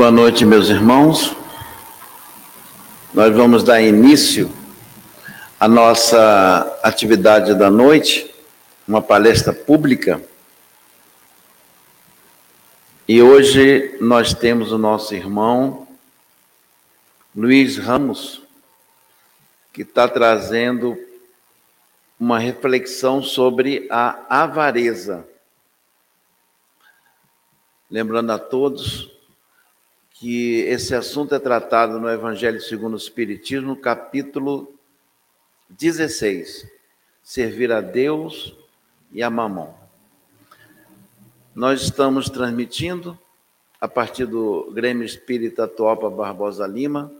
Boa noite, meus irmãos. Nós vamos dar início à nossa atividade da noite, uma palestra pública. E hoje nós temos o nosso irmão Luiz Ramos, que está trazendo uma reflexão sobre a avareza. Lembrando a todos que esse assunto é tratado no Evangelho segundo o Espiritismo, capítulo 16, servir a Deus e a mamão. Nós estamos transmitindo a partir do Grêmio Espírita Topa Barbosa Lima,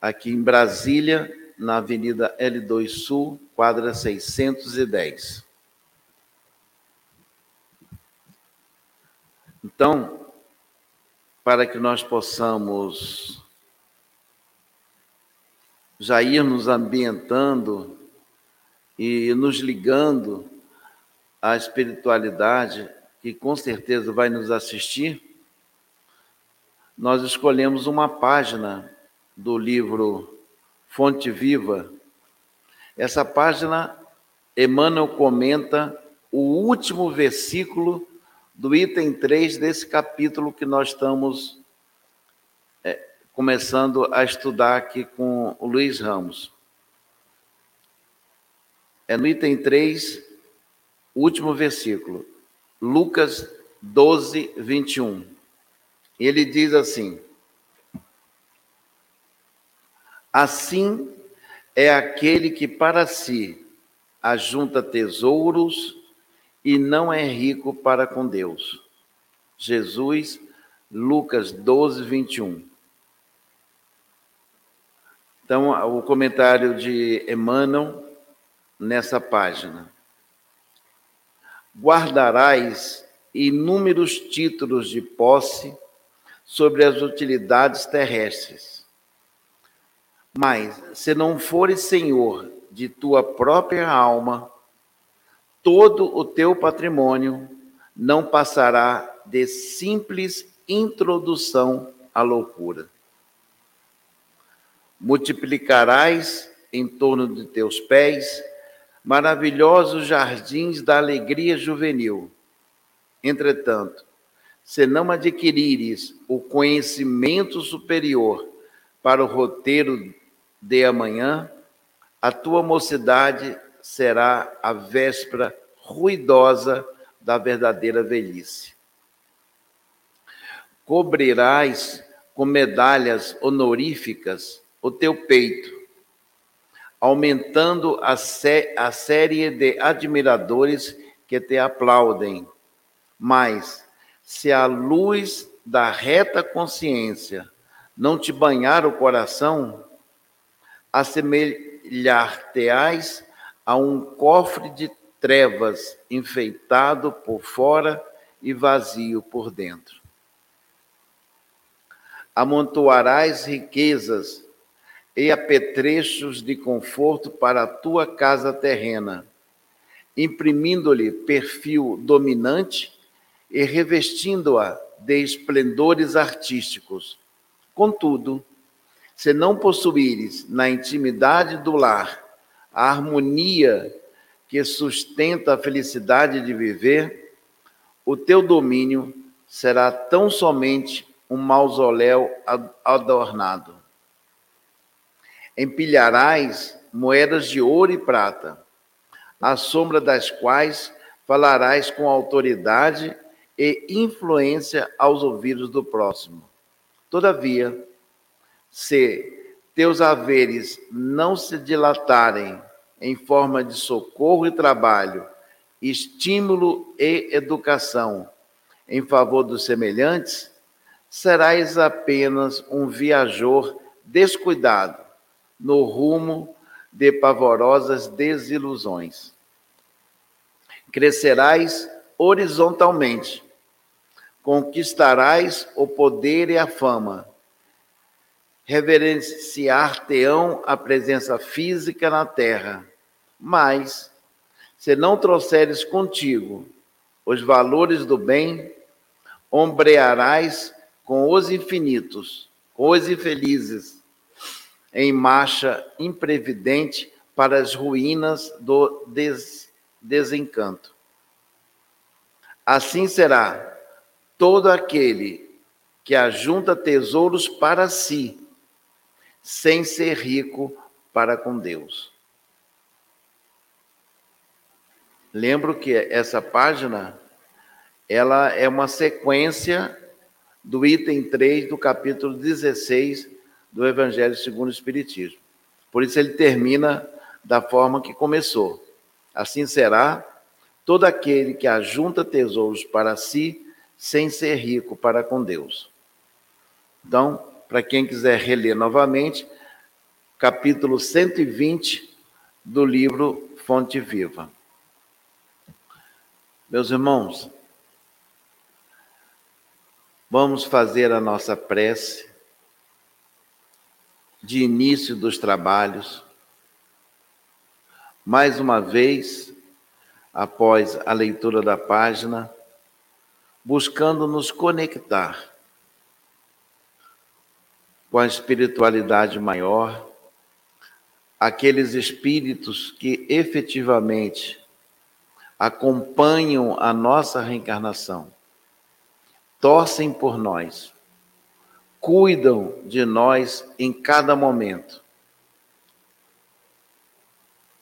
aqui em Brasília, na Avenida L2 Sul, quadra 610. Então, para que nós possamos já ir nos ambientando e nos ligando à espiritualidade, que com certeza vai nos assistir, nós escolhemos uma página do livro Fonte Viva. Essa página, Emmanuel comenta o último versículo do item 3 desse capítulo que nós estamos é, começando a estudar aqui com o Luiz Ramos. É no item 3, último versículo, Lucas 12, 21. Ele diz assim: Assim é aquele que para si ajunta tesouros e não é rico para com Deus. Jesus, Lucas 12, 21. Então, o comentário de Emmanuel nessa página. Guardarás inúmeros títulos de posse sobre as utilidades terrestres. Mas, se não fores senhor de tua própria alma, todo o teu patrimônio não passará de simples introdução à loucura. Multiplicarás em torno de teus pés maravilhosos jardins da alegria juvenil. Entretanto, se não adquirires o conhecimento superior para o roteiro de amanhã, a tua mocidade será a véspera ruidosa da verdadeira velhice. Cobrirás com medalhas honoríficas o teu peito, aumentando a, sé a série de admiradores que te aplaudem. Mas, se a luz da reta consciência não te banhar o coração, assemelhar-te-ás a um cofre de trevas enfeitado por fora e vazio por dentro. Amontoarás riquezas e apetrechos de conforto para a tua casa terrena, imprimindo-lhe perfil dominante e revestindo-a de esplendores artísticos. Contudo, se não possuíres na intimidade do lar a harmonia que sustenta a felicidade de viver, o teu domínio será tão somente um mausoléu adornado. Empilharás moedas de ouro e prata, à sombra das quais falarás com autoridade e influência aos ouvidos do próximo. Todavia, se teus haveres não se dilatarem em forma de socorro e trabalho, estímulo e educação em favor dos semelhantes, serás apenas um viajor descuidado no rumo de pavorosas desilusões. Crescerás horizontalmente, conquistarás o poder e a fama reverenciar-te-ão a presença física na terra, mas, se não trouxeres contigo os valores do bem, ombrearás com os infinitos, com os infelizes, em marcha imprevidente para as ruínas do des desencanto. Assim será todo aquele que ajunta tesouros para si, sem ser rico para com Deus. Lembro que essa página ela é uma sequência do item 3 do capítulo 16 do Evangelho segundo o Espiritismo. Por isso ele termina da forma que começou. Assim será todo aquele que ajunta tesouros para si, sem ser rico para com Deus. Então, para quem quiser reler novamente, capítulo 120 do livro Fonte Viva. Meus irmãos, vamos fazer a nossa prece de início dos trabalhos. Mais uma vez, após a leitura da página, buscando nos conectar com a espiritualidade maior, aqueles espíritos que efetivamente acompanham a nossa reencarnação, torcem por nós, cuidam de nós em cada momento.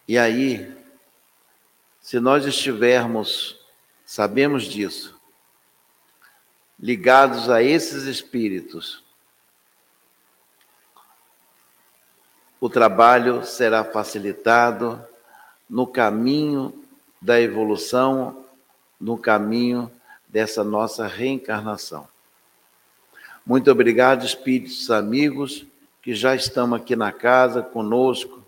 E aí, se nós estivermos, sabemos disso, ligados a esses espíritos, o trabalho será facilitado no caminho da evolução no caminho dessa nossa reencarnação. Muito obrigado, espíritos amigos que já estão aqui na casa conosco,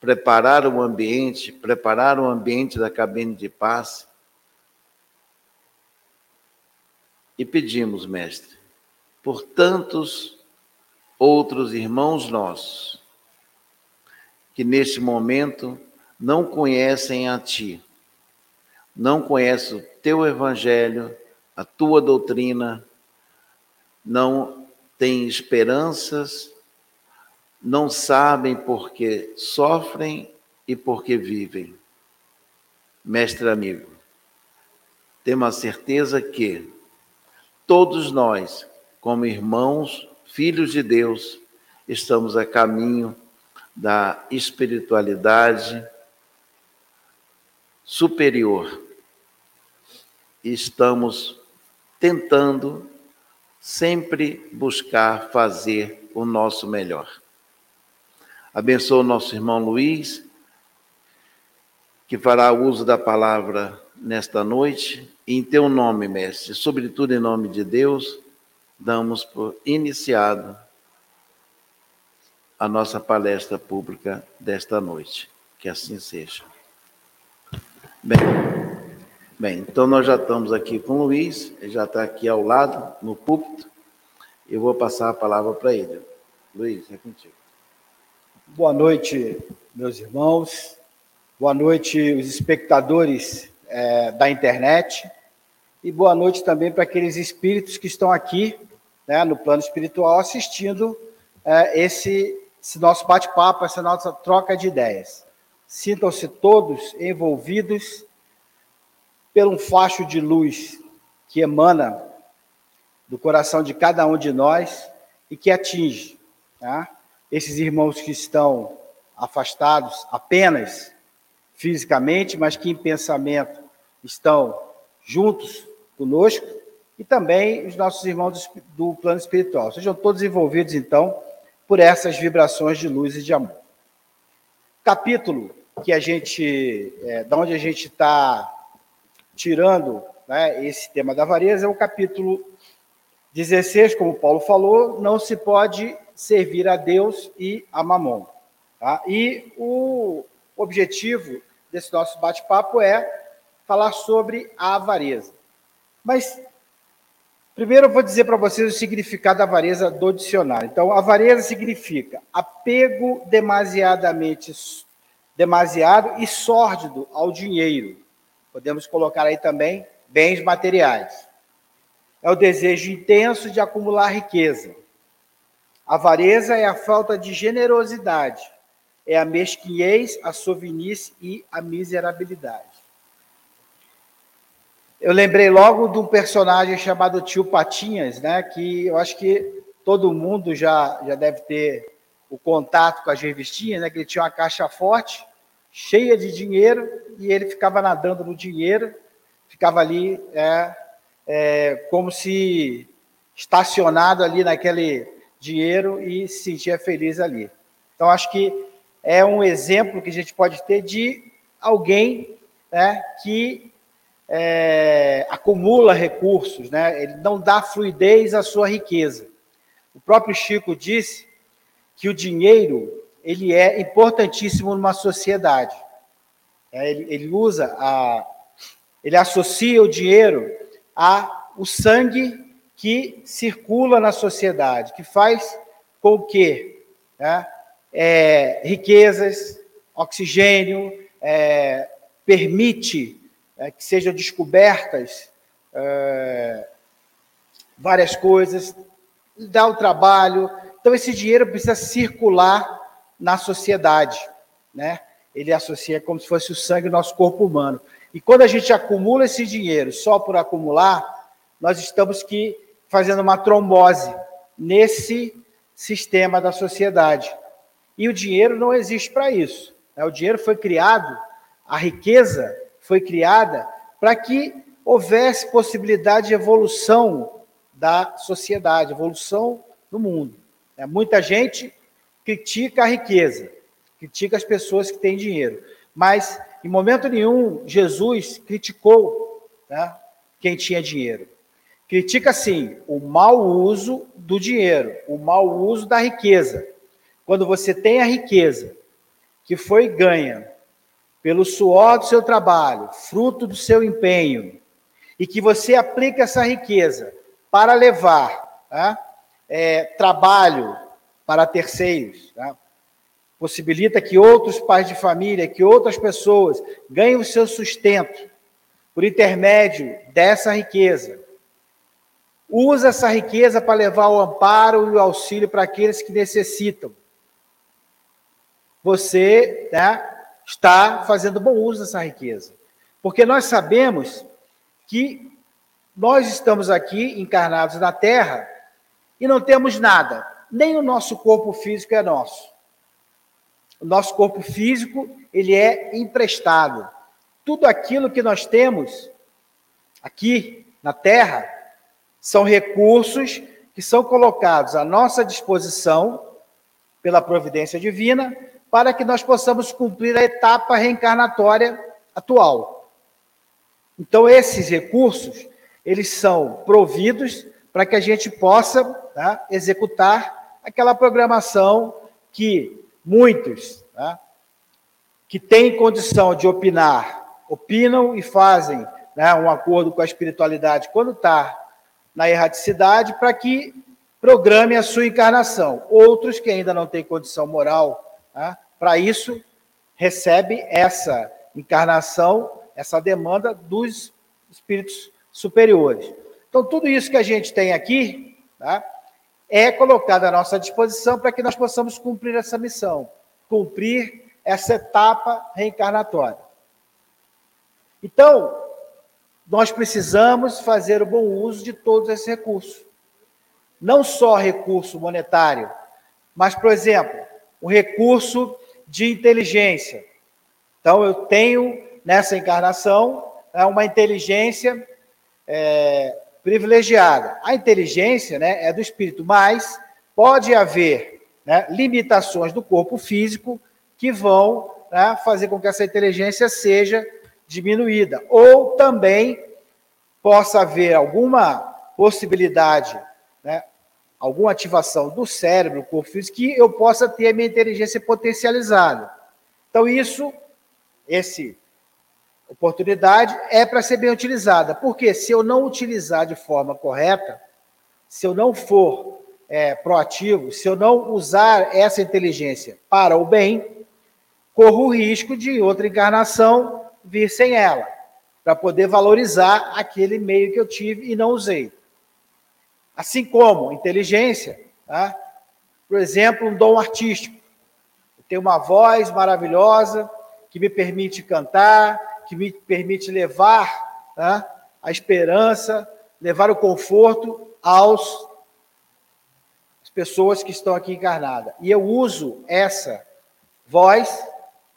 prepararam o ambiente, prepararam o ambiente da cabine de paz. E pedimos, mestre, por tantos outros irmãos nossos que neste momento não conhecem a Ti, não conhece o teu evangelho, a tua doutrina, não tem esperanças, não sabem porque sofrem e porque vivem. Mestre amigo, temos a certeza que todos nós, como irmãos, filhos de Deus, estamos a caminho da espiritualidade superior. Estamos tentando sempre buscar fazer o nosso melhor. Abençoa o nosso irmão Luiz, que fará uso da palavra nesta noite, em teu nome, mestre, sobretudo em nome de Deus, damos por iniciado a nossa palestra pública desta noite. Que assim seja. Bem, bem, então nós já estamos aqui com o Luiz, ele já está aqui ao lado, no púlpito. Eu vou passar a palavra para ele. Luiz, é contigo. Boa noite, meus irmãos. Boa noite, os espectadores é, da internet. E boa noite também para aqueles espíritos que estão aqui, né, no plano espiritual, assistindo é, esse, esse nosso bate-papo, essa nossa troca de ideias. Sintam-se todos envolvidos pelo um facho de luz que emana do coração de cada um de nós e que atinge tá? esses irmãos que estão afastados apenas fisicamente, mas que em pensamento estão juntos conosco, e também os nossos irmãos do plano espiritual. Sejam todos envolvidos, então, por essas vibrações de luz e de amor. Capítulo que a gente, é, da onde a gente está tirando né, esse tema da avareza, é o capítulo 16, como Paulo falou, não se pode servir a Deus e a Mamon. Tá? E o objetivo desse nosso bate-papo é falar sobre a avareza. Mas primeiro eu vou dizer para vocês o significado da avareza do dicionário. Então, avareza significa apego demasiadamente demasiado e sórdido ao dinheiro. Podemos colocar aí também bens materiais. é o desejo intenso de acumular riqueza. Avareza é a falta de generosidade, é a mesquinhez, a sovinice e a miserabilidade. Eu lembrei logo de um personagem chamado Tio Patinhas, né, que eu acho que todo mundo já, já deve ter o contato com as revistinhas, né, que ele tinha uma caixa forte, cheia de dinheiro, e ele ficava nadando no dinheiro, ficava ali é, é, como se estacionado ali naquele dinheiro e se sentia feliz ali. Então, acho que é um exemplo que a gente pode ter de alguém né, que é, acumula recursos, né? ele não dá fluidez à sua riqueza. O próprio Chico disse que o dinheiro ele é importantíssimo numa sociedade. É, ele, ele usa a, ele associa o dinheiro a o sangue que circula na sociedade, que faz com que né, é, riquezas, oxigênio, é, permite é, que sejam descobertas é, várias coisas, dá o trabalho. Então, esse dinheiro precisa circular na sociedade, né? Ele associa como se fosse o sangue do nosso corpo humano. E quando a gente acumula esse dinheiro só por acumular, nós estamos que fazendo uma trombose nesse sistema da sociedade. E o dinheiro não existe para isso. Né? O dinheiro foi criado, a riqueza foi criada para que houvesse possibilidade de evolução da sociedade, evolução do mundo. Né? Muita gente critica a riqueza, critica as pessoas que têm dinheiro, mas em momento nenhum Jesus criticou né, quem tinha dinheiro. Critica, sim, o mau uso do dinheiro, o mau uso da riqueza. Quando você tem a riqueza que foi ganha pelo suor do seu trabalho, fruto do seu empenho, e que você aplica essa riqueza para levar né, é, trabalho para terceiros, né, possibilita que outros pais de família, que outras pessoas ganhem o seu sustento por intermédio dessa riqueza. Usa essa riqueza para levar o amparo e o auxílio para aqueles que necessitam. Você né, está fazendo bom uso dessa riqueza. Porque nós sabemos que nós estamos aqui encarnados na Terra e não temos nada, nem o nosso corpo físico é nosso. O nosso corpo físico, ele é emprestado. Tudo aquilo que nós temos aqui na Terra são recursos que são colocados à nossa disposição pela providência divina para que nós possamos cumprir a etapa reencarnatória atual. Então esses recursos, eles são providos para que a gente possa tá, executar aquela programação que muitos tá, que têm condição de opinar, opinam e fazem né, um acordo com a espiritualidade quando está na erraticidade para que programe a sua encarnação. Outros que ainda não têm condição moral né, para isso, recebe essa encarnação, essa demanda dos espíritos superiores. Então, tudo isso que a gente tem aqui tá, é colocado à nossa disposição para que nós possamos cumprir essa missão, cumprir essa etapa reencarnatória. Então, nós precisamos fazer o bom uso de todos esses recursos. Não só recurso monetário, mas, por exemplo, o recurso de inteligência. Então, eu tenho nessa encarnação né, uma inteligência é, privilegiada. A inteligência né, é do espírito, mas pode haver né, limitações do corpo físico que vão né, fazer com que essa inteligência seja diminuída, ou também possa haver alguma possibilidade, alguma ativação do cérebro, corpo físico, que eu possa ter a minha inteligência potencializada. Então, isso, esse oportunidade é para ser bem utilizada. Porque se eu não utilizar de forma correta, se eu não for é, proativo, se eu não usar essa inteligência para o bem, corro o risco de outra encarnação vir sem ela, para poder valorizar aquele meio que eu tive e não usei. Assim como inteligência, tá? por exemplo, um dom artístico. Eu tenho uma voz maravilhosa que me permite cantar, que me permite levar tá? a esperança, levar o conforto aos as pessoas que estão aqui encarnadas. E eu uso essa voz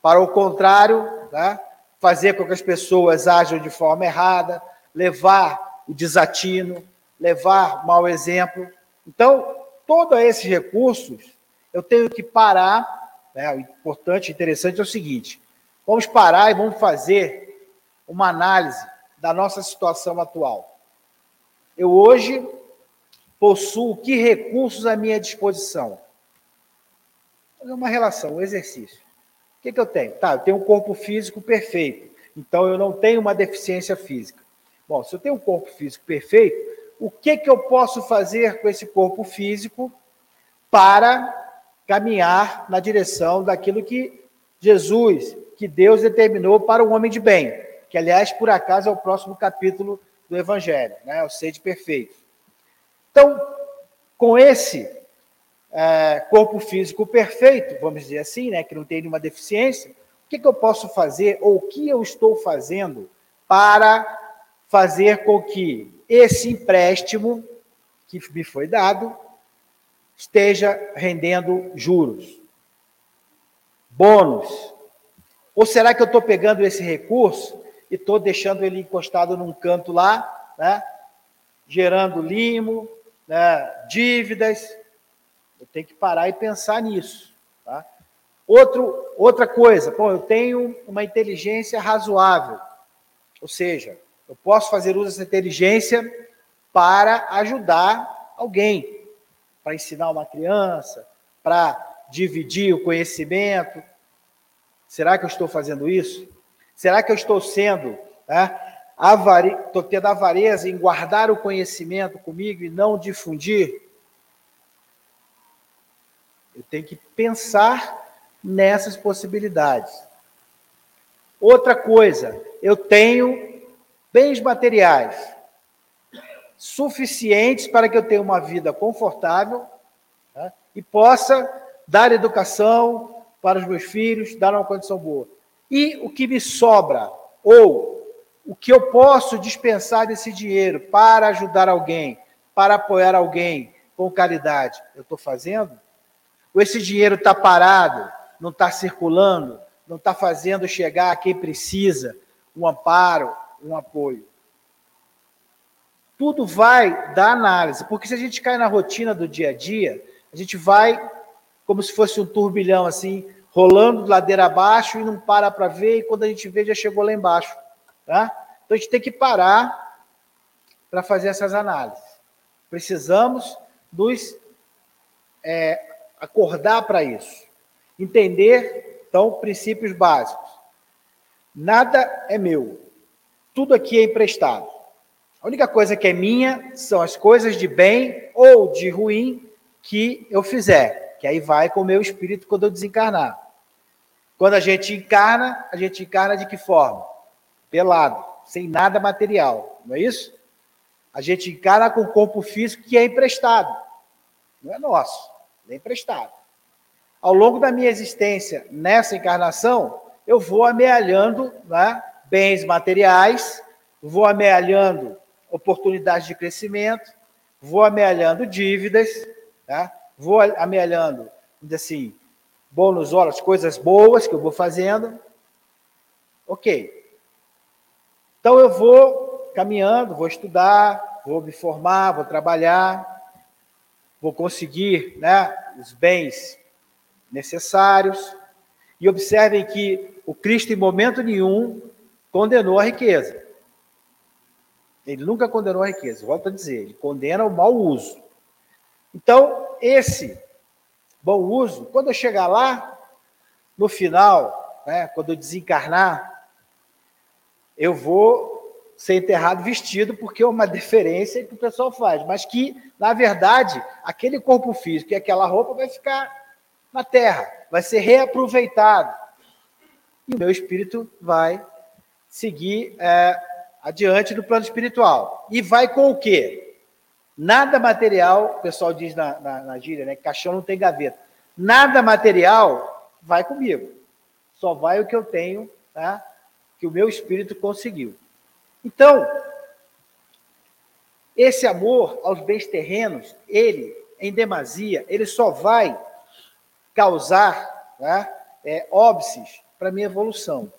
para o contrário, tá? fazer com que as pessoas ajam de forma errada, levar o desatino, levar mau exemplo. Então, todos esses recursos, eu tenho que parar. Né? O importante, interessante é o seguinte: vamos parar e vamos fazer uma análise da nossa situação atual. Eu hoje possuo que recursos à minha disposição? Fazer uma relação, um exercício. O que, que eu tenho? Tá, eu tenho um corpo físico perfeito, então eu não tenho uma deficiência física. Bom, se eu tenho um corpo físico perfeito, o que, que eu posso fazer com esse corpo físico para caminhar na direção daquilo que Jesus, que Deus determinou para o homem de bem, que aliás, por acaso, é o próximo capítulo do Evangelho, né? o sede perfeito. Então, com esse é, corpo físico perfeito, vamos dizer assim, né, que não tem nenhuma deficiência, o que, que eu posso fazer, ou o que eu estou fazendo para fazer com que esse empréstimo que me foi dado esteja rendendo juros, bônus. Ou será que eu estou pegando esse recurso e estou deixando ele encostado num canto lá, né, gerando limo, né, dívidas? Eu tenho que parar e pensar nisso. Tá? Outro, outra coisa, bom, eu tenho uma inteligência razoável, ou seja, eu posso fazer uso dessa inteligência para ajudar alguém, para ensinar uma criança, para dividir o conhecimento. Será que eu estou fazendo isso? Será que eu estou sendo, né, avari... estou tendo avareza em guardar o conhecimento comigo e não difundir? Eu tenho que pensar nessas possibilidades. Outra coisa, eu tenho bens materiais suficientes para que eu tenha uma vida confortável né, e possa dar educação para os meus filhos, dar uma condição boa. E o que me sobra, ou o que eu posso dispensar desse dinheiro para ajudar alguém, para apoiar alguém com caridade, eu estou fazendo? Ou esse dinheiro está parado, não está circulando, não está fazendo chegar a quem precisa um amparo, um apoio. Tudo vai da análise, porque se a gente cai na rotina do dia a dia, a gente vai como se fosse um turbilhão assim, rolando ladeira abaixo e não para para ver, e quando a gente vê já chegou lá embaixo. Tá? Então a gente tem que parar para fazer essas análises. Precisamos nos é, acordar para isso. Entender, então, princípios básicos. Nada é meu, tudo aqui é emprestado. A única coisa que é minha são as coisas de bem ou de ruim que eu fizer, que aí vai com o meu espírito quando eu desencarnar. Quando a gente encarna, a gente encarna de que forma? Pelado, sem nada material, não é isso? A gente encarna com o corpo físico que é emprestado, não é nosso, é emprestado. Ao longo da minha existência nessa encarnação, eu vou amealhando né, bens materiais, vou amealhando oportunidades de crescimento, vou amealhando dívidas, tá? vou amealhando, assim, bônus horas, coisas boas que eu vou fazendo. Ok. Então eu vou caminhando, vou estudar, vou me formar, vou trabalhar, vou conseguir né, os bens necessários. E observem que o Cristo, em momento nenhum, condenou a riqueza. Ele nunca condenou a riqueza, volto a dizer, ele condena o mau uso. Então, esse bom uso, quando eu chegar lá, no final, né, quando eu desencarnar, eu vou ser enterrado vestido, porque é uma deferência que o pessoal faz, mas que, na verdade, aquele corpo físico e aquela roupa vai ficar na terra, vai ser reaproveitado. E o meu espírito vai seguir é, adiante do plano espiritual. E vai com o quê? Nada material, o pessoal diz na, na, na gíria, né? Caixão não tem gaveta. Nada material vai comigo. Só vai o que eu tenho, tá? que o meu espírito conseguiu. Então, esse amor aos bens terrenos, ele, em demasia, ele só vai causar né, é, óbices para minha evolução.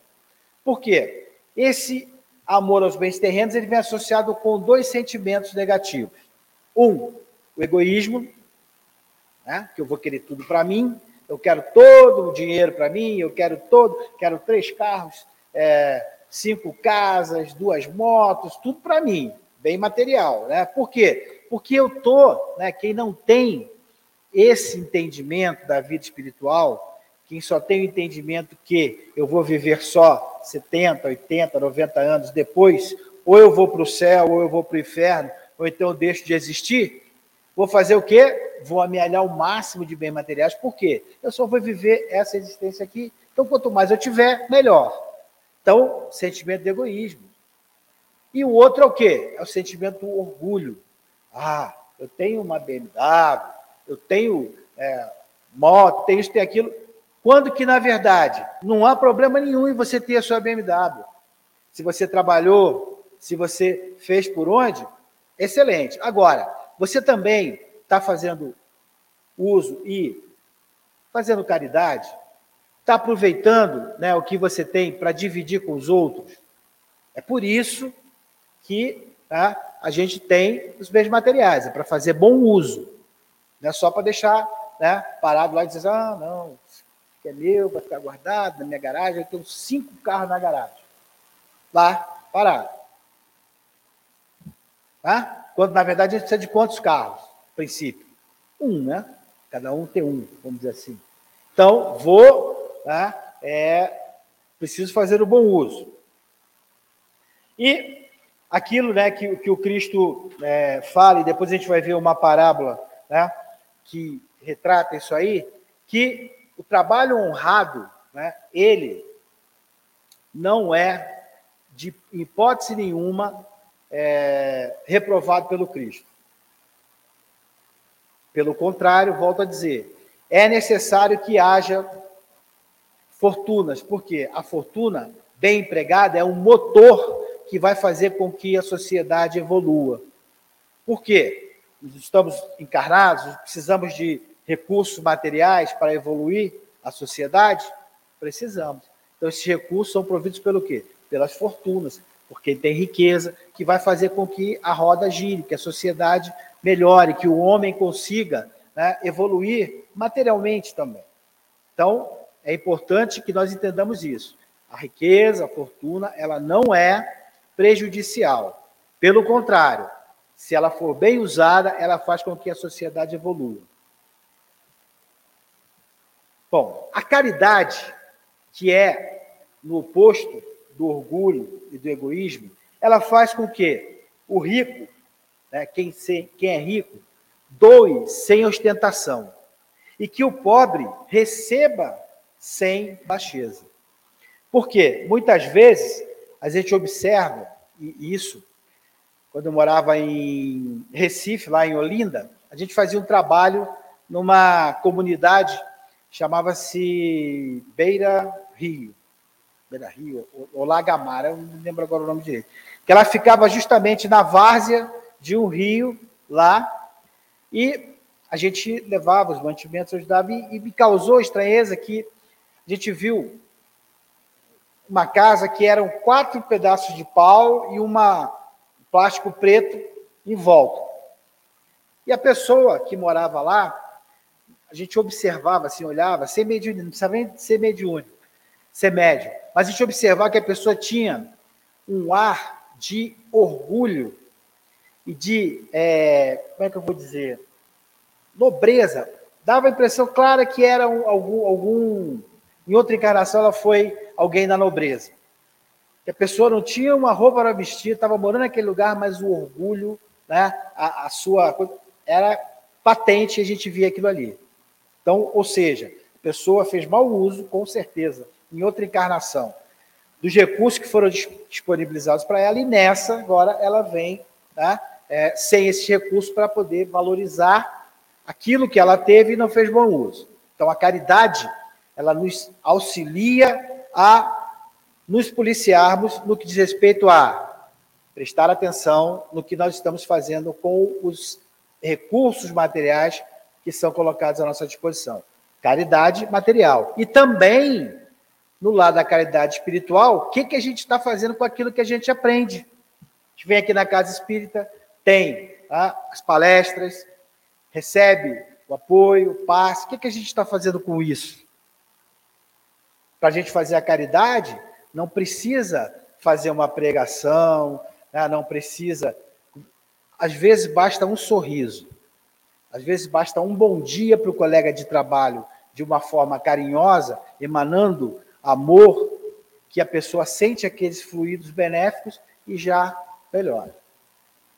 Por quê? Esse amor aos bens terrenos ele vem associado com dois sentimentos negativos. Um, o egoísmo, né, que eu vou querer tudo para mim, eu quero todo o dinheiro para mim, eu quero todo, quero três carros, é, cinco casas, duas motos, tudo para mim, bem material, né? Por quê? Porque eu tô, né? Quem não tem esse entendimento da vida espiritual, quem só tem o entendimento que eu vou viver só 70, 80, 90 anos depois, ou eu vou para o céu, ou eu vou para o inferno, ou então eu deixo de existir, vou fazer o quê? Vou amealhar o máximo de bens materiais, por quê? Eu só vou viver essa existência aqui, então quanto mais eu tiver, melhor. Então, sentimento de egoísmo. E o outro é o quê? É o sentimento do orgulho. Ah, eu tenho uma BMW, eu tenho é, moto, tenho isso, tenho aquilo. Quando que, na verdade, não há problema nenhum em você ter a sua BMW. Se você trabalhou, se você fez por onde, excelente. Agora, você também está fazendo uso e fazendo caridade, está aproveitando né, o que você tem para dividir com os outros. É por isso que tá, a gente tem os bens materiais, é para fazer bom uso. Não é só para deixar né, parado lá e dizer, ah, não, que é meu, vai ficar guardado na minha garagem, eu tenho cinco carros na garagem. Lá, parado. Tá? Quando, na verdade, a gente precisa de quantos carros? princípio? Um, né? Cada um tem um, vamos dizer assim. Então, vou, tá? é, preciso fazer o bom uso. E aquilo né, que, que o Cristo é, fala, e depois a gente vai ver uma parábola né, que retrata isso aí, que o trabalho honrado, né, ele não é, de hipótese nenhuma, é, reprovado pelo Cristo. Pelo contrário, volto a dizer, é necessário que haja fortunas, porque a fortuna bem empregada é um motor que vai fazer com que a sociedade evolua. Por quê? Estamos encarnados, precisamos de recursos materiais para evoluir a sociedade? Precisamos. Então, esses recursos são providos pelo quê? Pelas fortunas, porque tem riqueza que vai fazer com que a roda gire, que a sociedade melhore, que o homem consiga né, evoluir materialmente também. Então, é importante que nós entendamos isso. A riqueza, a fortuna, ela não é prejudicial. Pelo contrário, se ela for bem usada, ela faz com que a sociedade evolua. Bom, a caridade, que é no oposto do orgulho e do egoísmo, ela faz com que o rico, né, quem, se, quem é rico, doe sem ostentação e que o pobre receba sem baixeza. Porque muitas vezes a gente observa isso quando eu morava em Recife, lá em Olinda, a gente fazia um trabalho numa comunidade chamava-se Beira Rio, Beira Rio, ou Lagamar, eu não lembro agora o nome direito, que ela ficava justamente na várzea de um rio lá, e a gente levava os mantimentos, ajudava, e, e me causou estranheza que a gente viu uma casa que eram quatro pedaços de pau e uma plástico preto em volta. E a pessoa que morava lá, a gente observava, assim, olhava, sem mediúnico, não precisava nem ser mediúnico, ser médio, mas a gente observava que a pessoa tinha um ar de orgulho e de, é, como é que eu vou dizer, nobreza. Dava a impressão clara que era um, algum, algum em outra encarnação, ela foi alguém da nobreza. Que a pessoa não tinha uma roupa para vestir, estava morando naquele lugar, mas o orgulho, né, a, a sua era patente a gente via aquilo ali. Então, ou seja, a pessoa fez mau uso, com certeza, em outra encarnação, dos recursos que foram disponibilizados para ela, e nessa, agora, ela vem né, é, sem esse recurso para poder valorizar aquilo que ela teve e não fez bom uso. Então, a caridade, ela nos auxilia a nos policiarmos no que diz respeito a prestar atenção no que nós estamos fazendo com os recursos materiais que são colocados à nossa disposição. Caridade material. E também, no lado da caridade espiritual, o que, que a gente está fazendo com aquilo que a gente aprende? A gente vem aqui na Casa Espírita, tem tá, as palestras, recebe o apoio, o passe. O que, que a gente está fazendo com isso? Para a gente fazer a caridade, não precisa fazer uma pregação, né? não precisa. Às vezes basta um sorriso, às vezes basta um bom dia para o colega de trabalho, de uma forma carinhosa, emanando amor, que a pessoa sente aqueles fluidos benéficos e já melhora.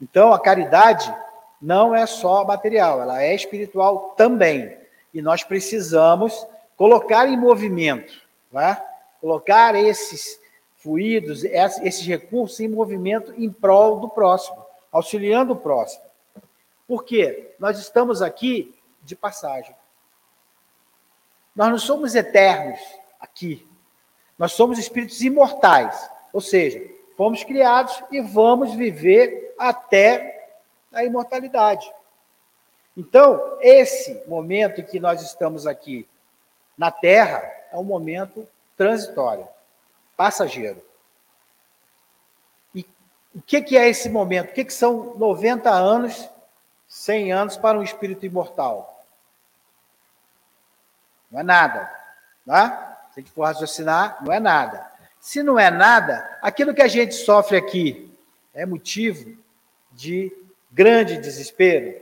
Então, a caridade não é só material, ela é espiritual também. E nós precisamos colocar em movimento, né? colocar esses fluidos, esses recursos em movimento em prol do próximo, auxiliando o próximo. Por quê? Nós estamos aqui de passagem. Nós não somos eternos aqui. Nós somos espíritos imortais. Ou seja, fomos criados e vamos viver até a imortalidade. Então, esse momento em que nós estamos aqui na Terra é um momento transitório, passageiro. E o que, que é esse momento? O que, que são 90 anos, 100 anos para um espírito imortal? Não é nada. Tá? Se a gente for raciocinar, não é nada. Se não é nada, aquilo que a gente sofre aqui é motivo de grande desespero?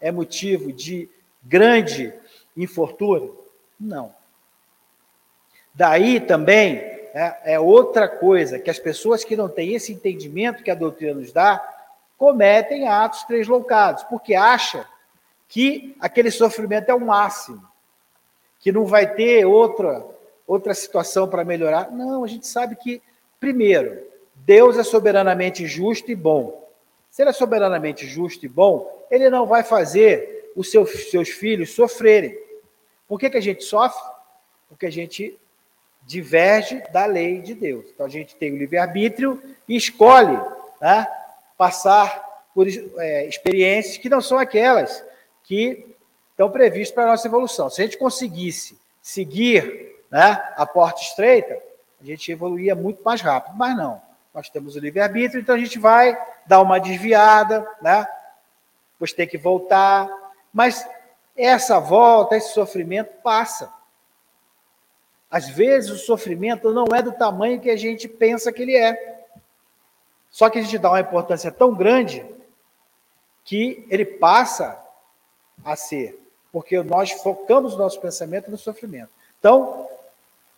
É motivo de grande infortúnio? Não. Daí também é, é, outra coisa que as pessoas que não têm esse entendimento que a doutrina nos dá cometem atos tresloucados, porque acham que aquele sofrimento é o máximo, que não vai ter outra outra situação para melhorar. Não, a gente sabe que primeiro, Deus é soberanamente justo e bom. Se ele é soberanamente justo e bom, ele não vai fazer os seus, seus filhos sofrerem. Por que, que a gente sofre? Porque a gente diverge da lei de Deus. Então a gente tem o livre-arbítrio e escolhe né, passar por é, experiências que não são aquelas que estão previstas para a nossa evolução. Se a gente conseguisse seguir né, a porta estreita, a gente evoluía muito mais rápido. Mas não. Nós temos o livre-arbítrio, então a gente vai dar uma desviada, né? Depois tem que voltar. Mas essa volta, esse sofrimento passa. Às vezes o sofrimento não é do tamanho que a gente pensa que ele é. Só que a gente dá uma importância tão grande que ele passa a ser, porque nós focamos o nosso pensamento no sofrimento. Então,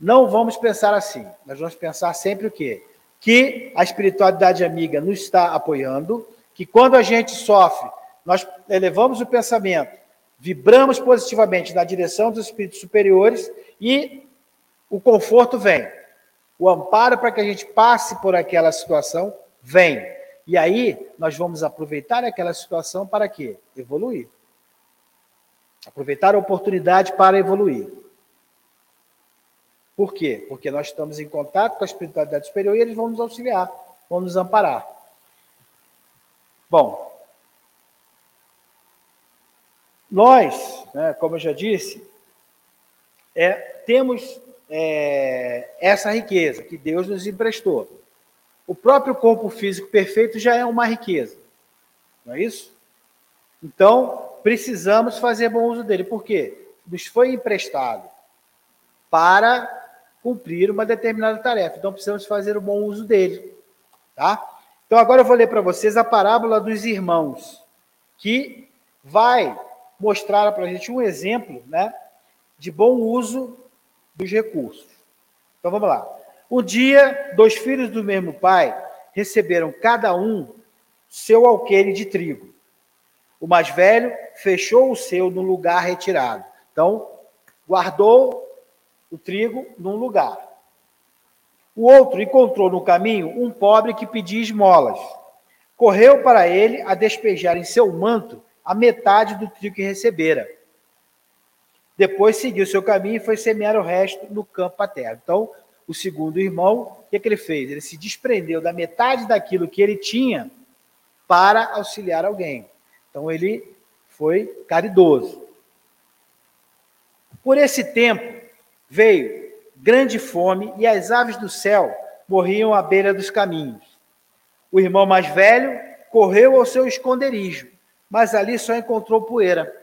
não vamos pensar assim. Nós vamos pensar sempre o quê? Que a espiritualidade amiga nos está apoiando, que quando a gente sofre, nós elevamos o pensamento, vibramos positivamente na direção dos espíritos superiores e o conforto vem. O amparo para que a gente passe por aquela situação vem. E aí nós vamos aproveitar aquela situação para quê? Evoluir. Aproveitar a oportunidade para evoluir. Por quê? Porque nós estamos em contato com a espiritualidade superior e eles vão nos auxiliar, vão nos amparar. Bom, nós, né, como eu já disse, é, temos é, essa riqueza que Deus nos emprestou. O próprio corpo físico perfeito já é uma riqueza, não é isso? Então, precisamos fazer bom uso dele. Por quê? Nos foi emprestado para cumprir uma determinada tarefa. Então precisamos fazer o bom uso dele, tá? Então agora eu vou ler para vocês a parábola dos irmãos, que vai mostrar para a gente um exemplo, né, de bom uso dos recursos. Então vamos lá. Um dia, dois filhos do mesmo pai receberam cada um seu alqueire de trigo. O mais velho fechou o seu no lugar retirado. Então, guardou o trigo num lugar. O outro encontrou no caminho um pobre que pedia esmolas. correu para ele a despejar em seu manto a metade do trigo que recebera. Depois seguiu seu caminho e foi semear o resto no campo paterno. Então, o segundo irmão, o que, que ele fez? Ele se desprendeu da metade daquilo que ele tinha para auxiliar alguém. Então, ele foi caridoso. Por esse tempo, veio grande fome e as aves do céu morriam à beira dos caminhos. O irmão mais velho correu ao seu esconderijo, mas ali só encontrou poeira.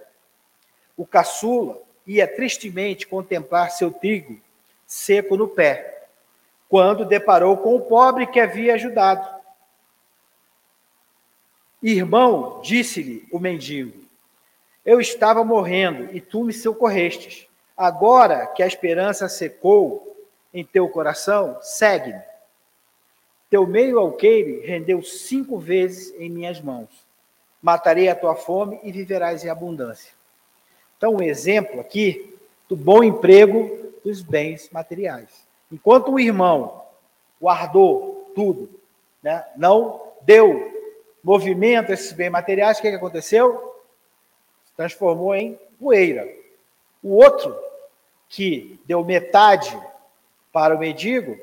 O caçula ia tristemente contemplar seu trigo seco no pé, quando deparou com o pobre que havia ajudado. Irmão, disse-lhe o mendigo, eu estava morrendo e tu me socorrestes. Agora que a esperança secou em teu coração, segue-me. Teu meio alqueire rendeu cinco vezes em minhas mãos. Matarei a tua fome e viverás em abundância. Então, um exemplo aqui do bom emprego dos bens materiais. Enquanto o irmão guardou tudo, né, não deu movimento a esses bens materiais, o que, que aconteceu? Se transformou em poeira. O outro, que deu metade para o mendigo,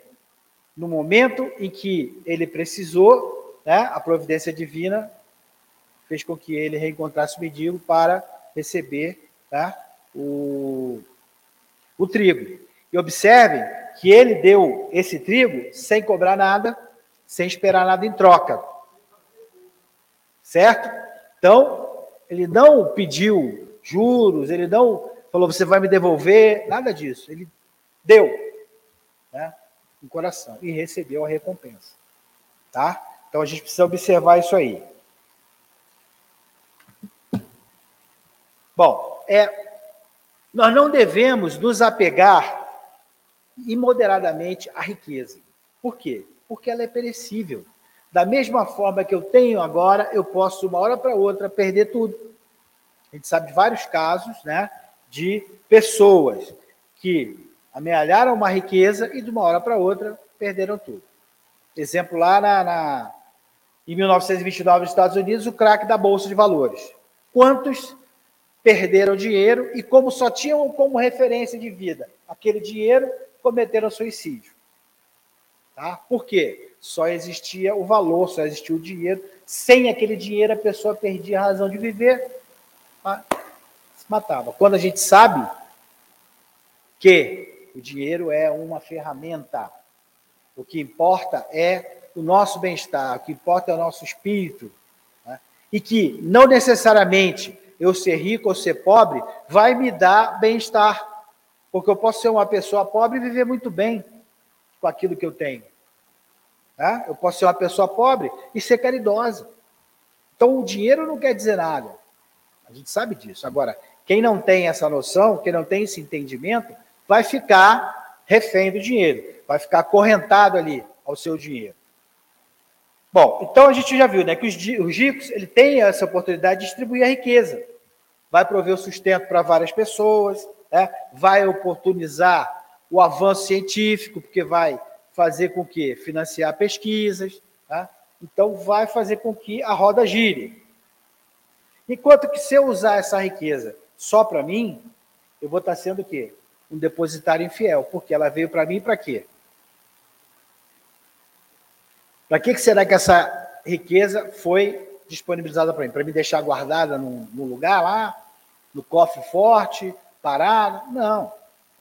no momento em que ele precisou, né, a providência divina fez com que ele reencontrasse o mendigo para receber tá, o, o trigo. E observem que ele deu esse trigo sem cobrar nada, sem esperar nada em troca. Certo? Então, ele não pediu juros, ele não falou, você vai me devolver, nada disso. Ele deu. Né? no coração e recebeu a recompensa. Tá? Então a gente precisa observar isso aí. Bom, é, nós não devemos nos apegar imoderadamente à riqueza. Por quê? Porque ela é perecível. Da mesma forma que eu tenho agora, eu posso, uma hora para outra, perder tudo. A gente sabe de vários casos né, de pessoas que amealharam uma riqueza e de uma hora para outra perderam tudo. Exemplo lá na, na, em 1929 nos Estados Unidos, o craque da bolsa de valores. Quantos perderam dinheiro e como só tinham como referência de vida aquele dinheiro, cometeram suicídio. Tá? Por quê? Só existia o valor, só existia o dinheiro. Sem aquele dinheiro, a pessoa perdia a razão de viver, se matava. Quando a gente sabe que o dinheiro é uma ferramenta. O que importa é o nosso bem-estar, o que importa é o nosso espírito. Né? E que não necessariamente eu ser rico ou ser pobre vai me dar bem-estar. Porque eu posso ser uma pessoa pobre e viver muito bem com aquilo que eu tenho. Né? Eu posso ser uma pessoa pobre e ser caridosa. Então, o dinheiro não quer dizer nada. A gente sabe disso. Agora, quem não tem essa noção, quem não tem esse entendimento, vai ficar refém do dinheiro, vai ficar acorrentado ali ao seu dinheiro. Bom, então a gente já viu né, que os, os ricos ele tem essa oportunidade de distribuir a riqueza. Vai prover o sustento para várias pessoas, né, vai oportunizar o avanço científico, porque vai fazer com que financiar pesquisas, tá? então vai fazer com que a roda gire. Enquanto que se eu usar essa riqueza só para mim, eu vou estar sendo o quê? um depositário infiel, porque ela veio para mim para quê? Para que, que será que essa riqueza foi disponibilizada para mim? Para me deixar guardada num, num lugar lá, no cofre forte, parada? Não.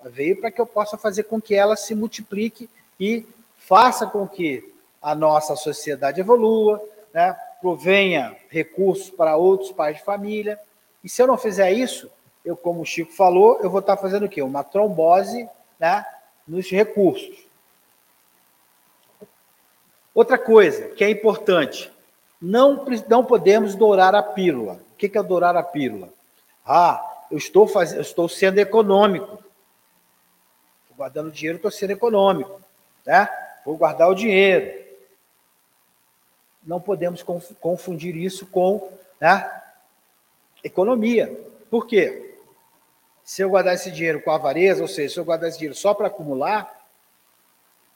Veio para que eu possa fazer com que ela se multiplique e faça com que a nossa sociedade evolua, né? provenha recursos para outros pais de família. E se eu não fizer isso, eu, como o Chico falou, eu vou estar fazendo o quê? Uma trombose né, nos recursos. Outra coisa que é importante, não, não podemos dourar a pílula. O que é dourar a pílula? Ah, eu estou, eu estou sendo econômico. Estou guardando dinheiro, estou sendo econômico. Né? Vou guardar o dinheiro. Não podemos confundir isso com né, economia. Por quê? Se eu guardar esse dinheiro com avareza, ou seja, se eu guardar esse dinheiro só para acumular,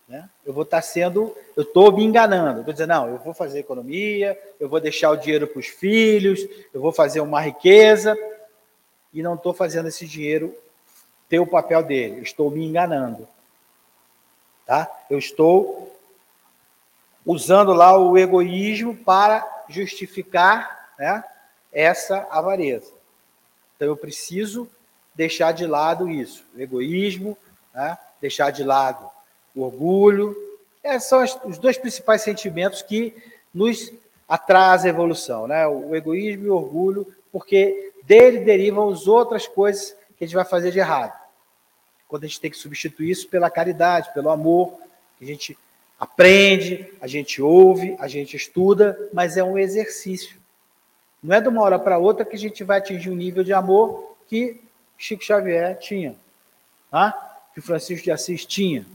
Né? Eu vou estar sendo, eu estou me enganando. Estou dizendo, não, eu vou fazer economia, eu vou deixar o dinheiro para os filhos, eu vou fazer uma riqueza, e não estou fazendo esse dinheiro ter o papel dele. Estou me enganando. Tá? Eu estou usando lá o egoísmo para justificar né, essa avareza. Então eu preciso deixar de lado isso, o egoísmo, né, deixar de lado o orgulho. Esses são os dois principais sentimentos que nos atrasam a evolução, né? o egoísmo e o orgulho, porque dele derivam as outras coisas que a gente vai fazer de errado. Quando a gente tem que substituir isso pela caridade, pelo amor, que a gente aprende, a gente ouve, a gente estuda, mas é um exercício. Não é de uma hora para outra que a gente vai atingir um nível de amor que Chico Xavier tinha, tá? que Francisco de Assis tinha.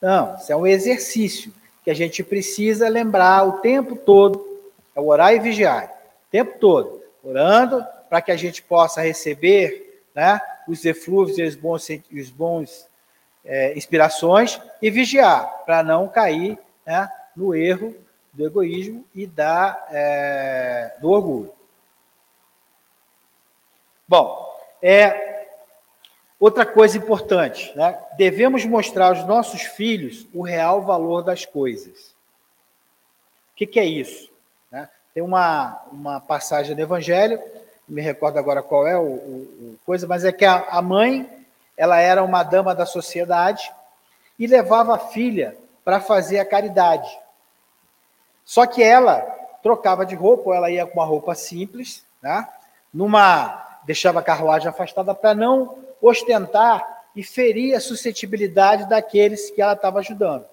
Não, isso é um exercício que a gente precisa lembrar o tempo todo, é orar e vigiar, o tempo todo, orando para que a gente possa receber né, os eflúvios e os bons, os bons é, inspirações e vigiar para não cair né, no erro do egoísmo e da, é, do orgulho. Bom, é, outra coisa importante, né? devemos mostrar aos nossos filhos o real valor das coisas. O que, que é isso? Né? Tem uma, uma passagem do Evangelho, me recordo agora qual é o, o, o coisa, mas é que a, a mãe ela era uma dama da sociedade e levava a filha para fazer a caridade. Só que ela trocava de roupa, ou ela ia com uma roupa simples, né? numa deixava a carruagem afastada para não ostentar e ferir a suscetibilidade daqueles que ela estava ajudando.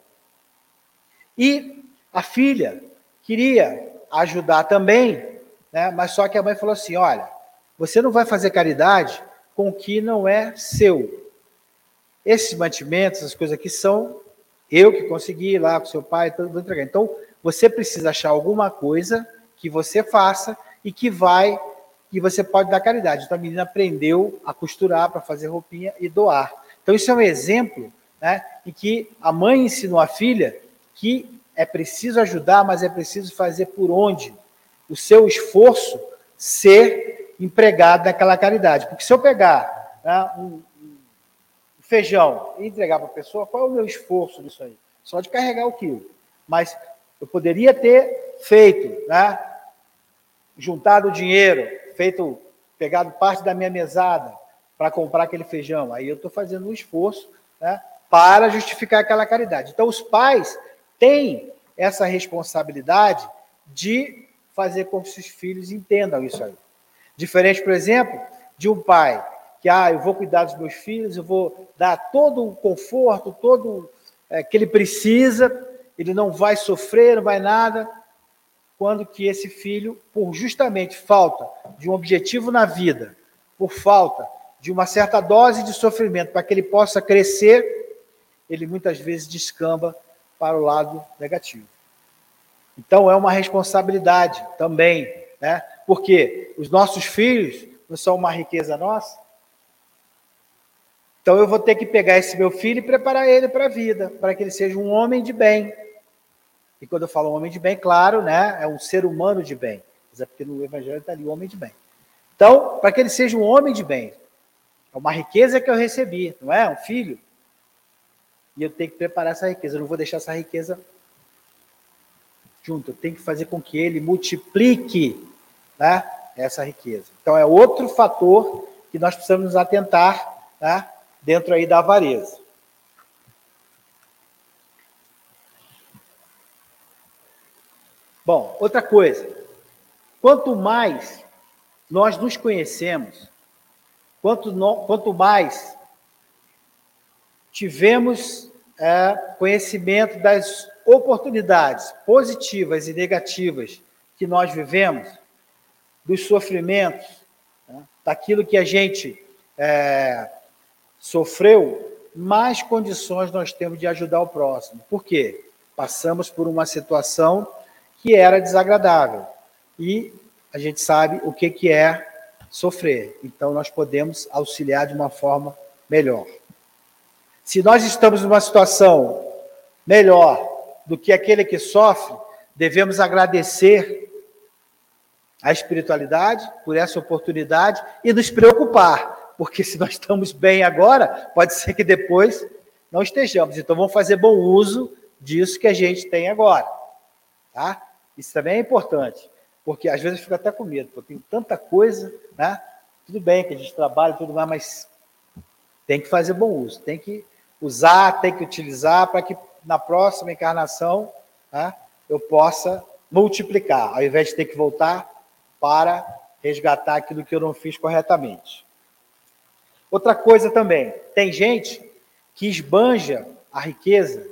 E a filha queria ajudar também, né? mas só que a mãe falou assim: olha, você não vai fazer caridade com o que não é seu. Esses mantimentos, essas coisas aqui são eu que consegui lá com seu pai, vou entregar. Então, você precisa achar alguma coisa que você faça e que vai e você pode dar caridade. Então a menina aprendeu a costurar para fazer roupinha e doar. Então isso é um exemplo, né, em que a mãe ensinou a filha que é preciso ajudar, mas é preciso fazer por onde o seu esforço ser empregado naquela caridade. Porque se eu pegar né, um, feijão e entregar para a pessoa, qual é o meu esforço nisso aí? Só de carregar o quilo. Mas eu poderia ter feito, né, juntado o dinheiro, feito, pegado parte da minha mesada para comprar aquele feijão. Aí eu estou fazendo um esforço né, para justificar aquela caridade. Então, os pais têm essa responsabilidade de fazer com que os filhos entendam isso aí. Diferente, por exemplo, de um pai que, ah, eu vou cuidar dos meus filhos, eu vou dar todo o conforto, todo é, que ele precisa, ele não vai sofrer, não vai nada, quando que esse filho, por justamente falta de um objetivo na vida, por falta de uma certa dose de sofrimento para que ele possa crescer, ele muitas vezes descamba para o lado negativo. Então é uma responsabilidade também, né? Porque os nossos filhos não são uma riqueza nossa. Então eu vou ter que pegar esse meu filho e preparar ele para a vida, para que ele seja um homem de bem. E quando eu falo homem de bem, claro, né, é um ser humano de bem. Mas é porque no Evangelho está ali homem de bem. Então, para que ele seja um homem de bem, é uma riqueza que eu recebi, não é? Um filho. E eu tenho que preparar essa riqueza. Eu não vou deixar essa riqueza junto. Tenho que fazer com que ele multiplique né, essa riqueza. Então, é outro fator que nós precisamos nos atentar né, dentro aí da avareza. Bom, outra coisa. Quanto mais nós nos conhecemos, quanto, no, quanto mais tivemos é, conhecimento das oportunidades positivas e negativas que nós vivemos, dos sofrimentos, né, daquilo que a gente é, sofreu, mais condições nós temos de ajudar o próximo. Por quê? Passamos por uma situação que era desagradável e a gente sabe o que, que é sofrer. Então, nós podemos auxiliar de uma forma melhor. Se nós estamos numa situação melhor do que aquele que sofre, devemos agradecer a espiritualidade por essa oportunidade e nos preocupar, porque se nós estamos bem agora, pode ser que depois não estejamos. Então vamos fazer bom uso disso que a gente tem agora, tá? Isso também é importante, porque às vezes eu fico até com medo, porque tem tanta coisa, né? Tudo bem que a gente trabalha tudo mais, mas tem que fazer bom uso, tem que usar, tem que utilizar para que na próxima encarnação né, eu possa multiplicar, ao invés de ter que voltar para resgatar aquilo que eu não fiz corretamente. Outra coisa também, tem gente que esbanja a riqueza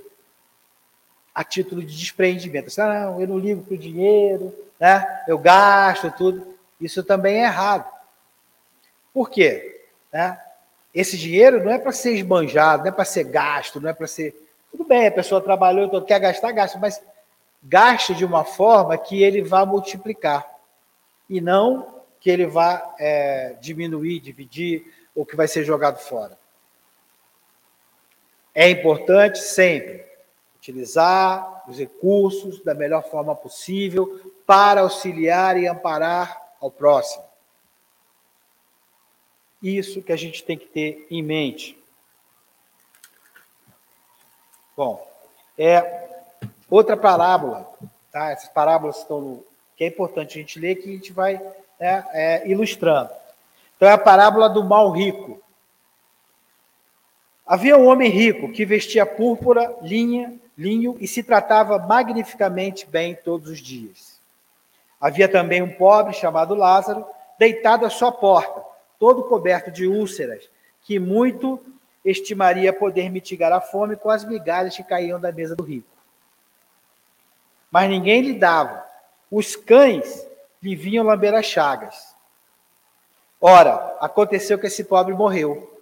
a título de despreendimento. Ah, não, eu não ligo para o dinheiro, né? eu gasto tudo. Isso também é errado. Por quê? Né? Esse dinheiro não é para ser esbanjado, não é para ser gasto, não é para ser. Tudo bem, a pessoa trabalhou, então quer gastar, gasta, mas gaste de uma forma que ele vá multiplicar e não que ele vá é, diminuir, dividir ou que vai ser jogado fora. É importante sempre utilizar os recursos da melhor forma possível para auxiliar e amparar ao próximo. Isso que a gente tem que ter em mente. Bom, é outra parábola, tá? Essas parábolas estão no que é importante a gente ler, que a gente vai né, é, ilustrando. Então, é a parábola do mal rico. Havia um homem rico que vestia púrpura, linha, linho e se tratava magnificamente bem todos os dias. Havia também um pobre chamado Lázaro, deitado à sua porta, todo coberto de úlceras, que muito estimaria poder mitigar a fome com as migalhas que caíam da mesa do rico. Mas ninguém lhe dava, os cães lhe vinham lamber as chagas. Ora, aconteceu que esse pobre morreu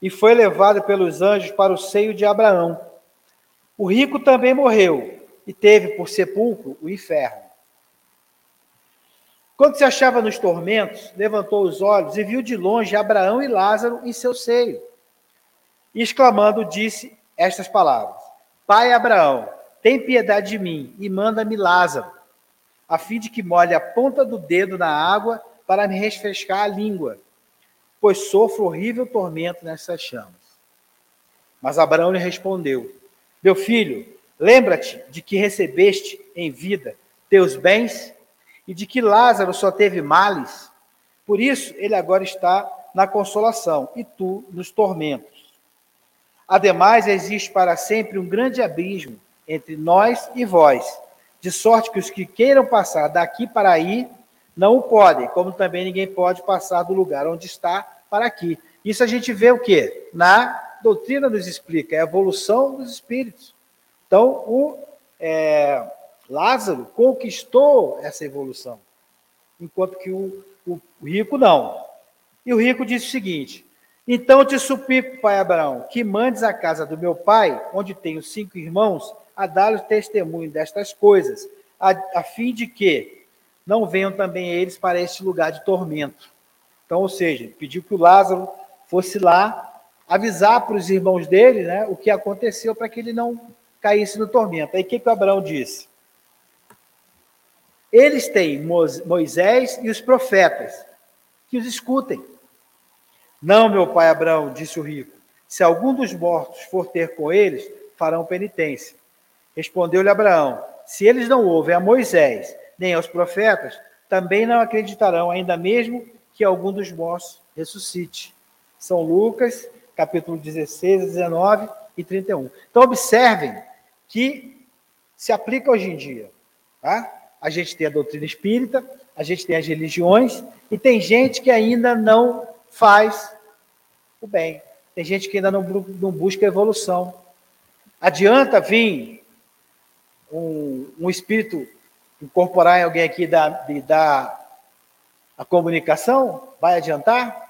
e foi levado pelos anjos para o seio de Abraão. O rico também morreu e teve por sepulcro o inferno. Quando se achava nos tormentos, levantou os olhos e viu de longe Abraão e Lázaro em seu seio. E exclamando, disse estas palavras: Pai Abraão, tem piedade de mim e manda-me Lázaro a fim de que molhe a ponta do dedo na água para me refrescar a língua, pois sofro horrível tormento nessas chamas. Mas Abraão lhe respondeu: Meu filho, lembra-te de que recebeste em vida teus bens e de que Lázaro só teve males. Por isso, ele agora está na consolação e tu nos tormentos. Ademais, existe para sempre um grande abismo entre nós e vós de sorte que os que queiram passar daqui para aí não o podem, como também ninguém pode passar do lugar onde está para aqui. Isso a gente vê o quê? Na doutrina nos explica, é a evolução dos espíritos. Então, o é, Lázaro conquistou essa evolução, enquanto que o, o, rico não. E o rico disse o seguinte: Então te suplico, pai Abraão, que mandes a casa do meu pai, onde tenho cinco irmãos, a dar testemunho destas coisas, a, a fim de que não venham também eles para este lugar de tormento. Então, ou seja, pediu que o Lázaro fosse lá avisar para os irmãos dele né, o que aconteceu para que ele não caísse no tormento. Aí o que, que o Abraão disse? Eles têm Moisés e os profetas, que os escutem. Não, meu pai Abraão, disse o rico, se algum dos mortos for ter com eles, farão penitência. Respondeu-lhe Abraão: Se eles não ouvem a Moisés nem aos profetas, também não acreditarão, ainda mesmo que algum dos mortos ressuscite. São Lucas, capítulo 16, 19 e 31. Então, observem que se aplica hoje em dia. Tá? A gente tem a doutrina espírita, a gente tem as religiões, e tem gente que ainda não faz o bem. Tem gente que ainda não, não busca evolução. Adianta vir um, um espírito incorporar em alguém aqui da, de dar a comunicação? Vai adiantar?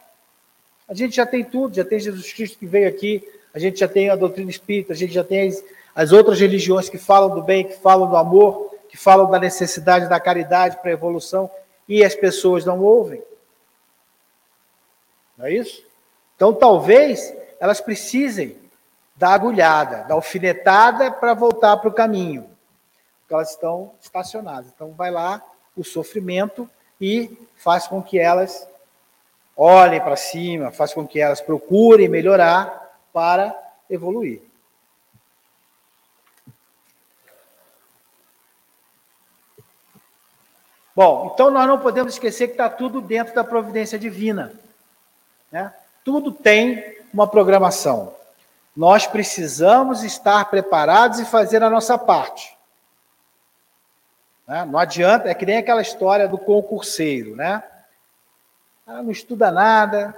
A gente já tem tudo, já tem Jesus Cristo que veio aqui, a gente já tem a doutrina espírita, a gente já tem as, as outras religiões que falam do bem, que falam do amor, que falam da necessidade da caridade para a evolução, e as pessoas não ouvem. Não é isso? Então, talvez elas precisem da agulhada, da alfinetada para voltar para o caminho. Porque elas estão estacionadas. Então, vai lá o sofrimento e faz com que elas olhem para cima, faz com que elas procurem melhorar para evoluir. Bom, então nós não podemos esquecer que está tudo dentro da providência divina. Né? Tudo tem uma programação. Nós precisamos estar preparados e fazer a nossa parte. Né? Não adianta, é que nem aquela história do concurseiro, né? Ah, não estuda nada,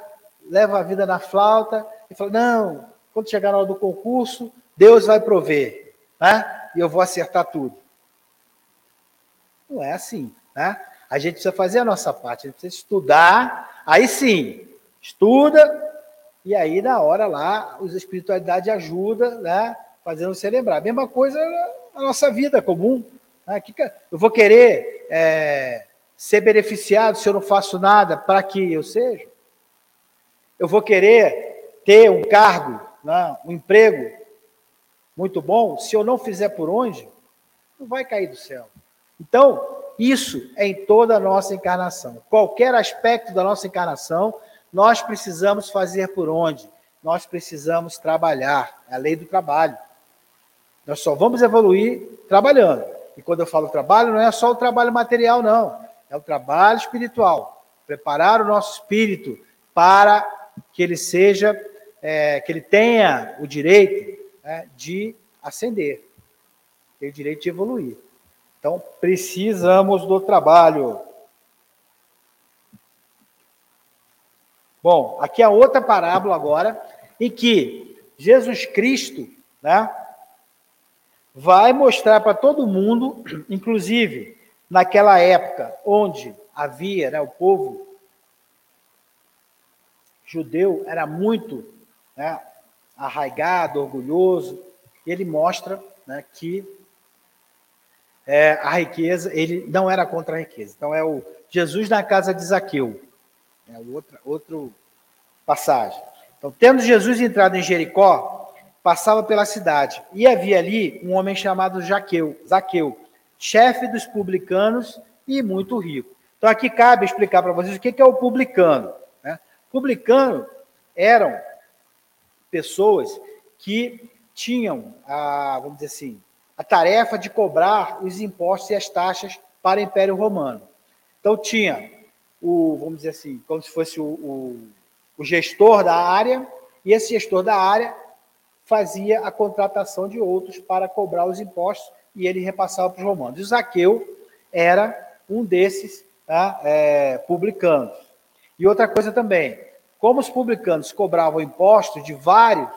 leva a vida na flauta e fala: não, quando chegar na hora do concurso, Deus vai prover, né? E eu vou acertar tudo. Não é assim, né? A gente precisa fazer a nossa parte, a gente precisa estudar, aí sim, estuda, e aí na hora lá, a espiritualidade ajuda, né? Fazendo você lembrar. A mesma coisa na nossa vida comum. Né? Eu vou querer é, ser beneficiado se eu não faço nada para que eu seja? Eu vou querer ter um cargo, né, um emprego muito bom, se eu não fizer por onde, não vai cair do céu. Então, isso é em toda a nossa encarnação. Qualquer aspecto da nossa encarnação, nós precisamos fazer por onde? Nós precisamos trabalhar. É a lei do trabalho. Nós só vamos evoluir trabalhando. E quando eu falo trabalho, não é só o trabalho material, não. É o trabalho espiritual. Preparar o nosso espírito para que ele seja, é, que ele tenha o direito é, de ascender, tem o direito de evoluir. Então, precisamos do trabalho. Bom, aqui é outra parábola agora, em que Jesus Cristo, né, vai mostrar para todo mundo, inclusive naquela época onde havia né, o povo judeu era muito né, arraigado, orgulhoso, ele mostra né, que é, a riqueza, ele não era contra a riqueza. Então é o Jesus na casa de Zaqueu. É outra, passagem. Então, tendo Jesus entrado em Jericó, passava pela cidade, e havia ali um homem chamado Jaqueu, Zaqueu, chefe dos publicanos e muito rico. Então aqui cabe explicar para vocês o que é o publicano. Né? Publicano eram pessoas que tinham, a, vamos dizer assim, a tarefa de cobrar os impostos e as taxas para o Império Romano. Então tinha o, vamos dizer assim, como se fosse o, o, o gestor da área, e esse gestor da área fazia a contratação de outros para cobrar os impostos e ele repassava para os romanos. E Zaqueu era um desses tá, é, publicanos. E outra coisa também, como os publicanos cobravam impostos de várias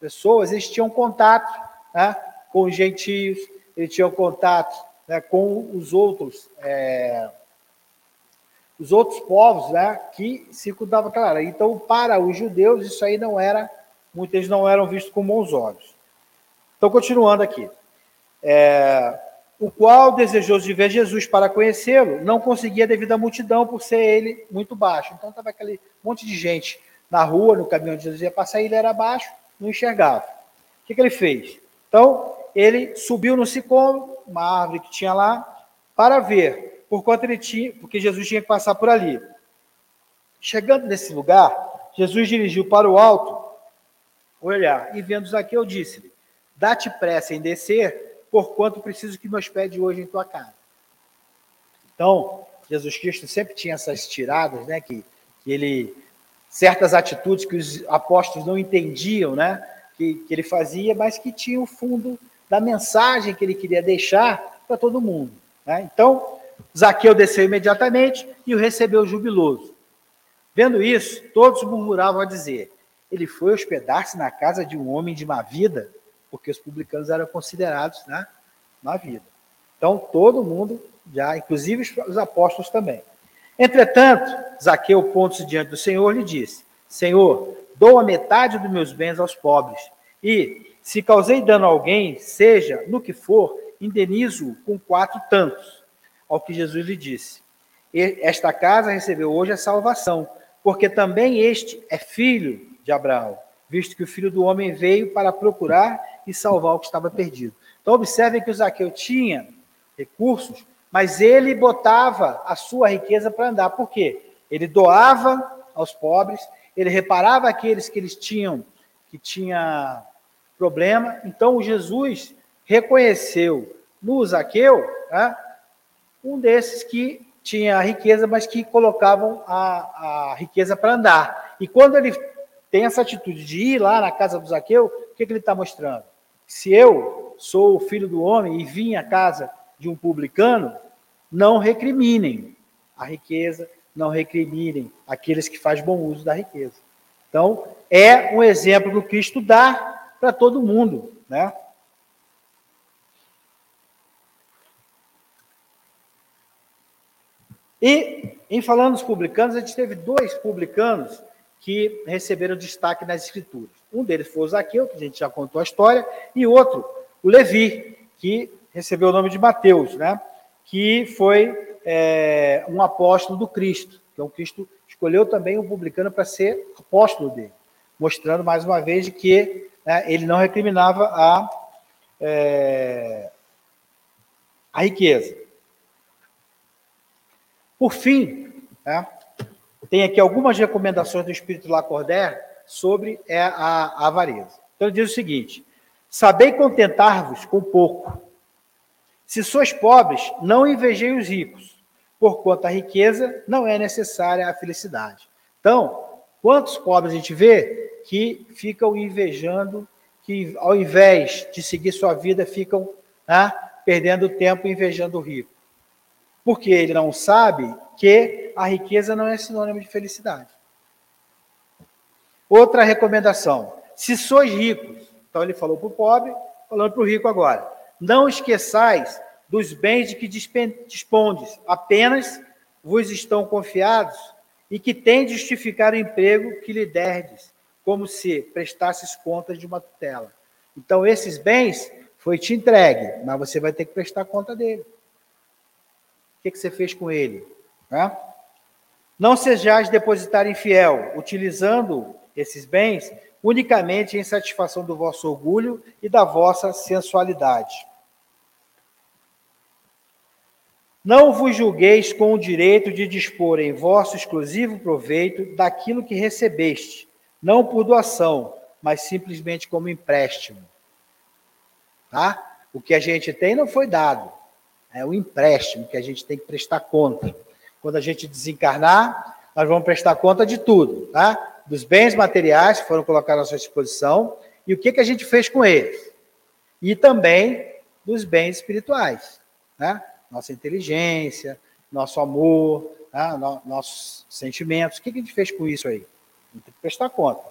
pessoas, eles tinham contato né, com os gentios, eles tinham contato né, com os outros, é, os outros povos né, que circundavam aquela área. Então, para os judeus, isso aí não era, muitos não eram vistos com bons olhos. Então, continuando aqui é, o qual, desejoso de ver Jesus para conhecê-lo, não conseguia devido à multidão por ser ele muito baixo. Então estava aquele monte de gente na rua, no caminho onde Jesus ia passar, e ele era baixo, não enxergava. O que, que ele fez? Então, ele subiu no sicômoro, uma árvore que tinha lá, para ver, por quanto ele tinha, porque Jesus tinha que passar por ali. Chegando nesse lugar, Jesus dirigiu para o alto o olhar, e vendo Zaqueu, disse-lhe: Dá-te pressa em descer, porquanto preciso que me hospede hoje em tua casa. Então, Jesus Cristo sempre tinha essas tiradas, né, que, que ele certas atitudes que os apóstolos não entendiam, né, que, que ele fazia, mas que tinha o fundo da mensagem que ele queria deixar para todo mundo. Né? Então, Zaqueu desceu imediatamente e o recebeu jubiloso. Vendo isso, todos murmuravam a dizer: Ele foi hospedar-se na casa de um homem de má vida porque os publicanos eram considerados né, na vida. Então, todo mundo, já, inclusive os apóstolos também. Entretanto, Zaqueu, pondo-se diante do Senhor, lhe disse: Senhor, dou a metade dos meus bens aos pobres, e, se causei dano a alguém, seja no que for, indenizo com quatro tantos. Ao que Jesus lhe disse: Esta casa recebeu hoje a salvação, porque também este é filho de Abraão. visto que o filho do homem veio para procurar e salvar o que estava perdido. Então, observem que o Zaqueu tinha recursos, mas ele botava a sua riqueza para andar. Por quê? Ele doava aos pobres, ele reparava aqueles que eles tinham que tinha problema. Então, Jesus reconheceu no Zaqueu né, um desses que tinha a riqueza, mas que colocavam a, a riqueza para andar. E quando ele tem essa atitude de ir lá na casa do Zaqueu, o que, que ele está mostrando? Se eu sou o filho do homem e vim à casa de um publicano, não recriminem a riqueza, não recriminem aqueles que fazem bom uso da riqueza. Então, é um exemplo que o Cristo dá para todo mundo, né? E, em falando dos publicanos, a gente teve dois publicanos que receberam destaque nas Escrituras. Um deles foi o Zaqueu, que a gente já contou a história, e outro, o Levi, que recebeu o nome de Mateus, né? que foi é, um apóstolo do Cristo. Então, Cristo escolheu também um publicano para ser apóstolo dele, mostrando mais uma vez que né, ele não recriminava a, é, a riqueza. Por fim, né, tem aqui algumas recomendações do Espírito Lacordaire sobre é, a, avareza. Então ele diz o seguinte: Sabei contentar-vos com pouco. Se sois pobres, não invejei os ricos, porquanto a riqueza não é necessária à felicidade. Então, quantos pobres a gente vê que ficam invejando, que ao invés de seguir sua vida, ficam né, perdendo tempo invejando o rico? Porque ele não sabe que a riqueza não é sinônimo de felicidade. Outra recomendação: se sois ricos, então ele falou para o pobre, falando para o rico agora, não esqueçais dos bens de que dispondes, apenas vos estão confiados e que tem de justificar o emprego que lhe derdes, como se prestasses contas de uma tutela. Então, esses bens foi te entregue, mas você vai ter que prestar conta dele que, que você fez com ele? Né? Não sejais depositar infiel, utilizando esses bens unicamente em satisfação do vosso orgulho e da vossa sensualidade. Não vos julgueis com o direito de dispor em vosso exclusivo proveito daquilo que recebeste, não por doação, mas simplesmente como empréstimo. Tá? O que a gente tem não foi dado, é o empréstimo que a gente tem que prestar conta. Quando a gente desencarnar, nós vamos prestar conta de tudo, tá? Dos bens materiais que foram colocados à nossa disposição e o que, que a gente fez com eles. E também dos bens espirituais, né? Nossa inteligência, nosso amor, tá? nossos sentimentos. O que, que a gente fez com isso aí? Tem que prestar conta.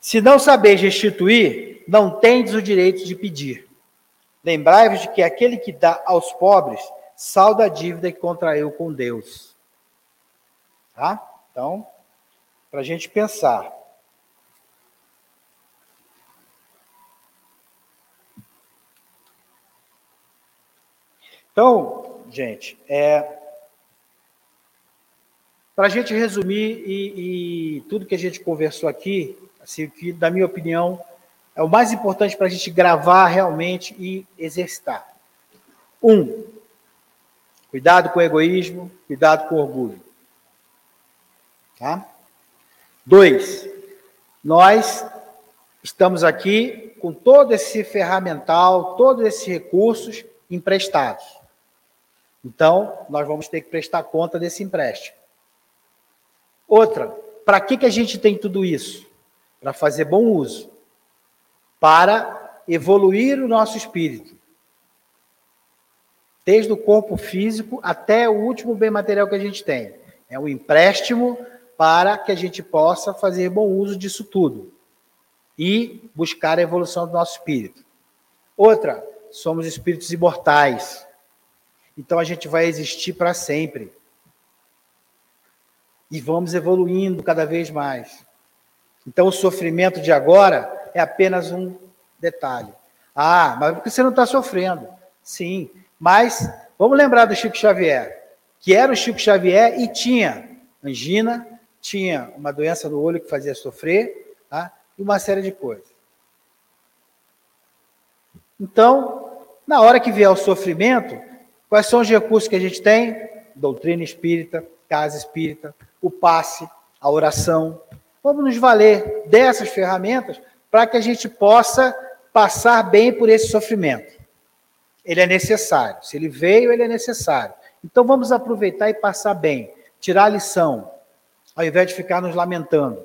Se não sabeis restituir, não tendes o direito de pedir. Lembrai-vos de que aquele que dá aos pobres salda a dívida que contraiu com Deus. Tá? Então, para a gente pensar. Então, gente, é, para a gente resumir e, e, tudo que a gente conversou aqui, assim, que, na minha opinião, é o mais importante para a gente gravar realmente e exercitar. Um, cuidado com o egoísmo, cuidado com o orgulho. Tá? Dois, nós estamos aqui com todo esse ferramental, todos esses recursos emprestados. Então, nós vamos ter que prestar conta desse empréstimo. Outra, para que, que a gente tem tudo isso? Para fazer bom uso para evoluir o nosso espírito. Desde o corpo físico até o último bem material que a gente tem. É um empréstimo para que a gente possa fazer bom uso disso tudo e buscar a evolução do nosso espírito. Outra, somos espíritos imortais. Então a gente vai existir para sempre. E vamos evoluindo cada vez mais. Então o sofrimento de agora é apenas um detalhe. Ah, mas por que você não está sofrendo? Sim, mas vamos lembrar do Chico Xavier, que era o Chico Xavier e tinha angina, tinha uma doença no olho que fazia sofrer, tá? e uma série de coisas. Então, na hora que vier o sofrimento, quais são os recursos que a gente tem? Doutrina espírita, casa espírita, o passe, a oração. Vamos nos valer dessas ferramentas para que a gente possa passar bem por esse sofrimento. Ele é necessário. Se ele veio, ele é necessário. Então vamos aproveitar e passar bem, tirar a lição, ao invés de ficar nos lamentando.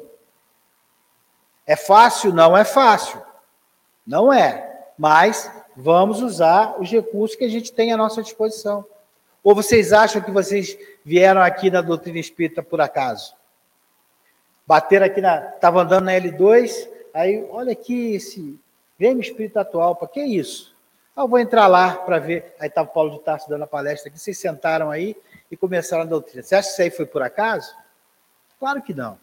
É fácil? Não é fácil. Não é. Mas vamos usar os recursos que a gente tem à nossa disposição. Ou vocês acham que vocês vieram aqui na doutrina espírita por acaso? Bateram aqui na. Estava andando na L2, aí olha aqui esse Grêmio Espírita Atual, para que isso? Ah, eu vou entrar lá para ver. Aí estava o Paulo de Tarso dando a palestra aqui, vocês sentaram aí e começaram a doutrina. Você acha que isso aí foi por acaso? Claro que não.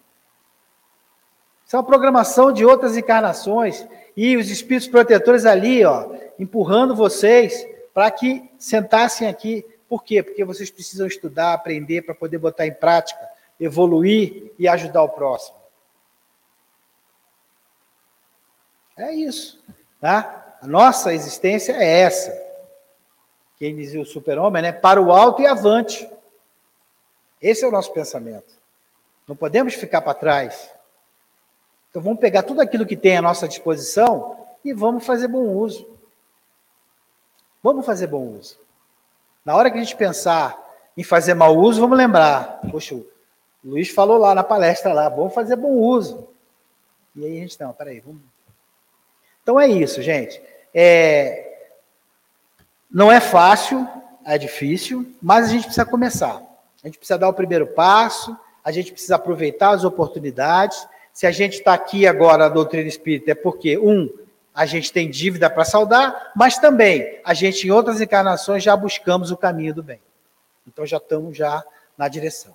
Isso é uma programação de outras encarnações e os espíritos protetores ali, ó, empurrando vocês para que sentassem aqui. Por quê? Porque vocês precisam estudar, aprender para poder botar em prática, evoluir e ajudar o próximo. É isso, tá? A nossa existência é essa. Quem dizia o super-homem, né? Para o alto e avante. Esse é o nosso pensamento. Não podemos ficar para trás. Então vamos pegar tudo aquilo que tem à nossa disposição e vamos fazer bom uso. Vamos fazer bom uso. Na hora que a gente pensar em fazer mau uso, vamos lembrar. Poxa, o Luiz falou lá na palestra lá, vamos fazer bom uso. E aí a gente, não, peraí, vamos. Então é isso, gente. É... Não é fácil, é difícil, mas a gente precisa começar. A gente precisa dar o primeiro passo, a gente precisa aproveitar as oportunidades. Se a gente está aqui agora na doutrina espírita, é porque, um, a gente tem dívida para saldar, mas também a gente, em outras encarnações, já buscamos o caminho do bem. Então já estamos já na direção.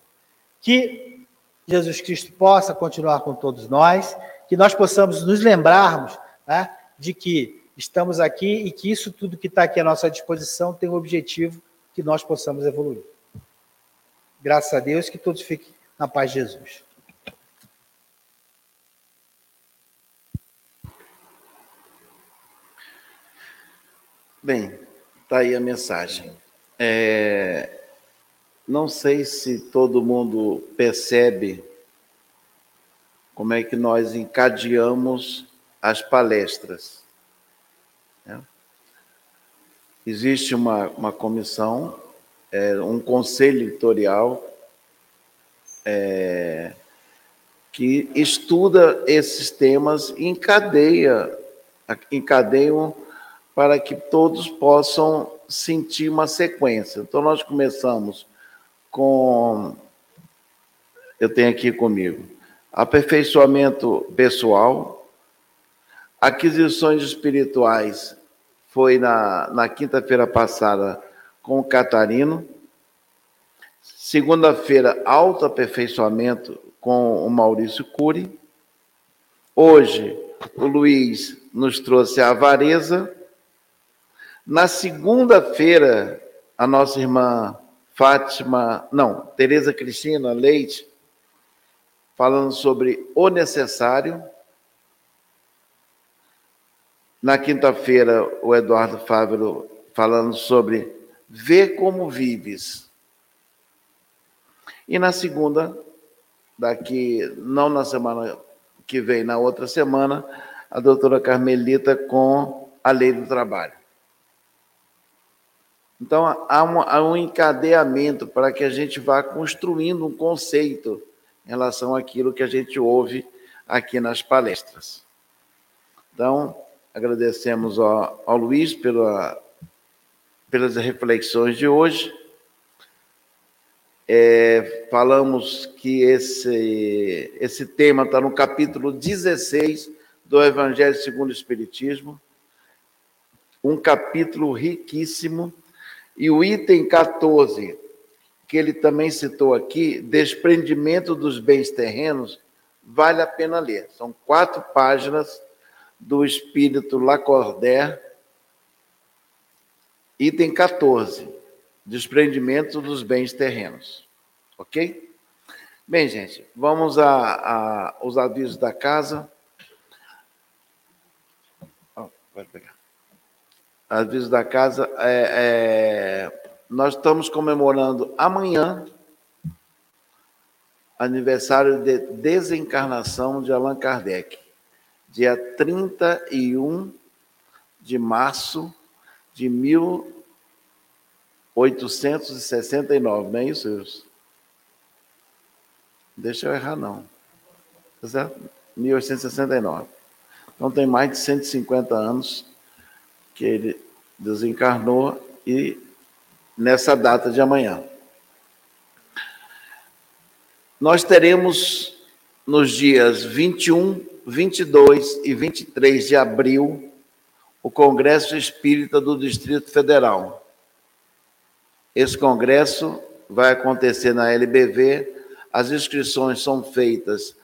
Que Jesus Cristo possa continuar com todos nós, que nós possamos nos lembrarmos né, de que estamos aqui e que isso tudo que está aqui à nossa disposição tem o objetivo que nós possamos evoluir. Graças a Deus, que todos fiquem na paz de Jesus. Bem, está aí a mensagem. É, não sei se todo mundo percebe como é que nós encadeamos as palestras. Né? Existe uma, uma comissão, é, um conselho editorial é, que estuda esses temas e encadeia, encadeiam para que todos possam sentir uma sequência. Então, nós começamos com. Eu tenho aqui comigo aperfeiçoamento pessoal, aquisições espirituais, foi na, na quinta-feira passada com o Catarino. Segunda-feira, autoaperfeiçoamento com o Maurício Cury. Hoje, o Luiz nos trouxe a avareza. Na segunda-feira, a nossa irmã Fátima, não, Tereza Cristina Leite, falando sobre o necessário. Na quinta-feira, o Eduardo Fávero falando sobre ver como vives. E na segunda, daqui, não na semana que vem, na outra semana, a doutora Carmelita com a lei do trabalho. Então, há um, há um encadeamento para que a gente vá construindo um conceito em relação àquilo que a gente ouve aqui nas palestras. Então, agradecemos ao, ao Luiz pela, pelas reflexões de hoje. É, falamos que esse, esse tema está no capítulo 16 do Evangelho segundo o Espiritismo, um capítulo riquíssimo e o item 14, que ele também citou aqui, desprendimento dos bens terrenos, vale a pena ler. São quatro páginas do Espírito Lacordaire, item 14, desprendimento dos bens terrenos. Ok? Bem, gente, vamos a, a, aos avisos da casa. Pode pegar. Aviso da casa. É, é, nós estamos comemorando amanhã aniversário de desencarnação de Allan Kardec, dia 31 de março de 1869, não é isso, Wilson? Deixa eu errar, não. Tá certo? 1869. Então tem mais de 150 anos que ele desencarnou e nessa data de amanhã. Nós teremos nos dias 21, 22 e 23 de abril o Congresso Espírita do Distrito Federal. Esse congresso vai acontecer na LBV. As inscrições são feitas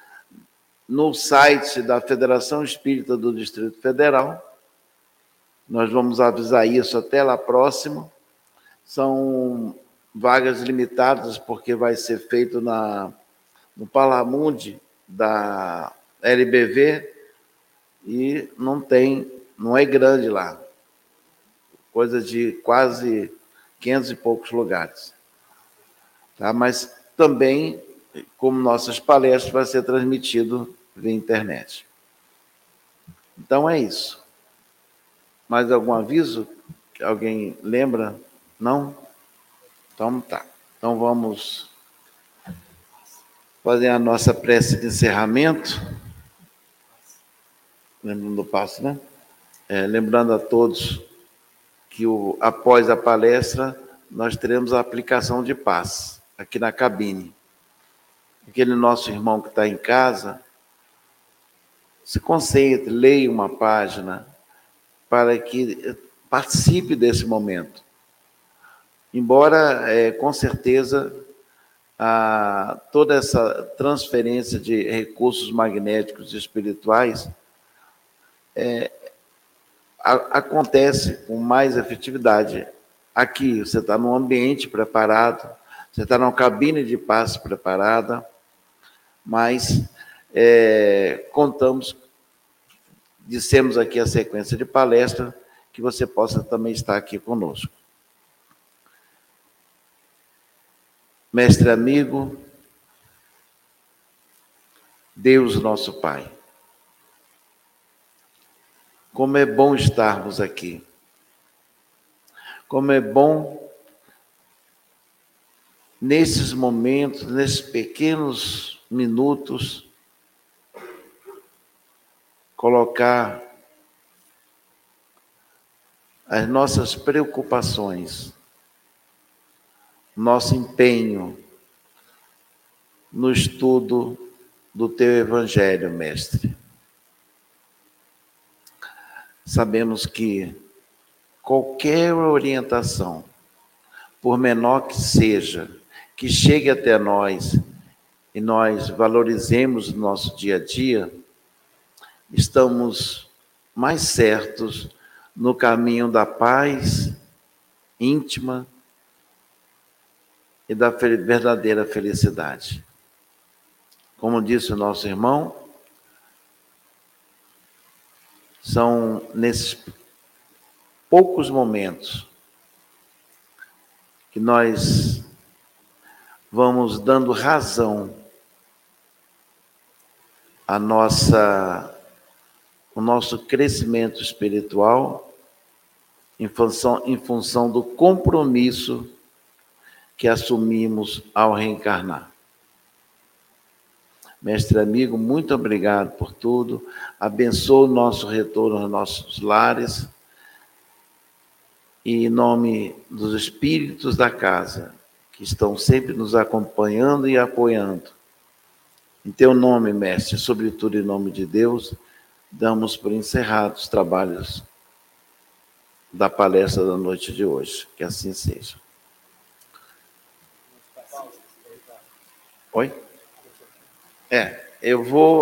no site da Federação Espírita do Distrito Federal. Nós vamos avisar isso até lá próximo. São vagas limitadas, porque vai ser feito na, no Palamundi da LBV e não tem, não é grande lá. Coisa de quase 500 e poucos lugares. Tá? Mas também, como nossas palestras, vai ser transmitido via internet. Então é isso. Mais algum aviso? Alguém lembra? Não? Então tá. Então vamos fazer a nossa prece de encerramento. Lembrando do passo, né? É, lembrando a todos que o, após a palestra nós teremos a aplicação de paz aqui na cabine. Aquele nosso irmão que está em casa, se concentre, leia uma página para que participe desse momento. Embora, é, com certeza, a, toda essa transferência de recursos magnéticos e espirituais é, a, acontece com mais efetividade aqui. Você está num ambiente preparado, você está numa cabine de passe preparada, mas é, contamos, dissemos aqui a sequência de palestra, que você possa também estar aqui conosco. Mestre amigo, Deus nosso Pai, como é bom estarmos aqui. Como é bom nesses momentos, nesses pequenos minutos, colocar as nossas preocupações, nosso empenho no estudo do teu Evangelho, Mestre. Sabemos que qualquer orientação, por menor que seja, que chegue até nós e nós valorizemos o nosso dia a dia, estamos mais certos no caminho da paz íntima e da verdadeira felicidade. Como disse o nosso irmão, são nesses poucos momentos que nós vamos dando razão à nossa o nosso crescimento espiritual em função, em função do compromisso que assumimos ao reencarnar. Mestre amigo, muito obrigado por tudo. Abençoe o nosso retorno aos nossos lares. E em nome dos espíritos da casa, que estão sempre nos acompanhando e apoiando. Em teu nome, mestre, sobretudo em nome de Deus, damos por encerrados os trabalhos da palestra da noite de hoje. Que assim seja. Oi? É, eu vou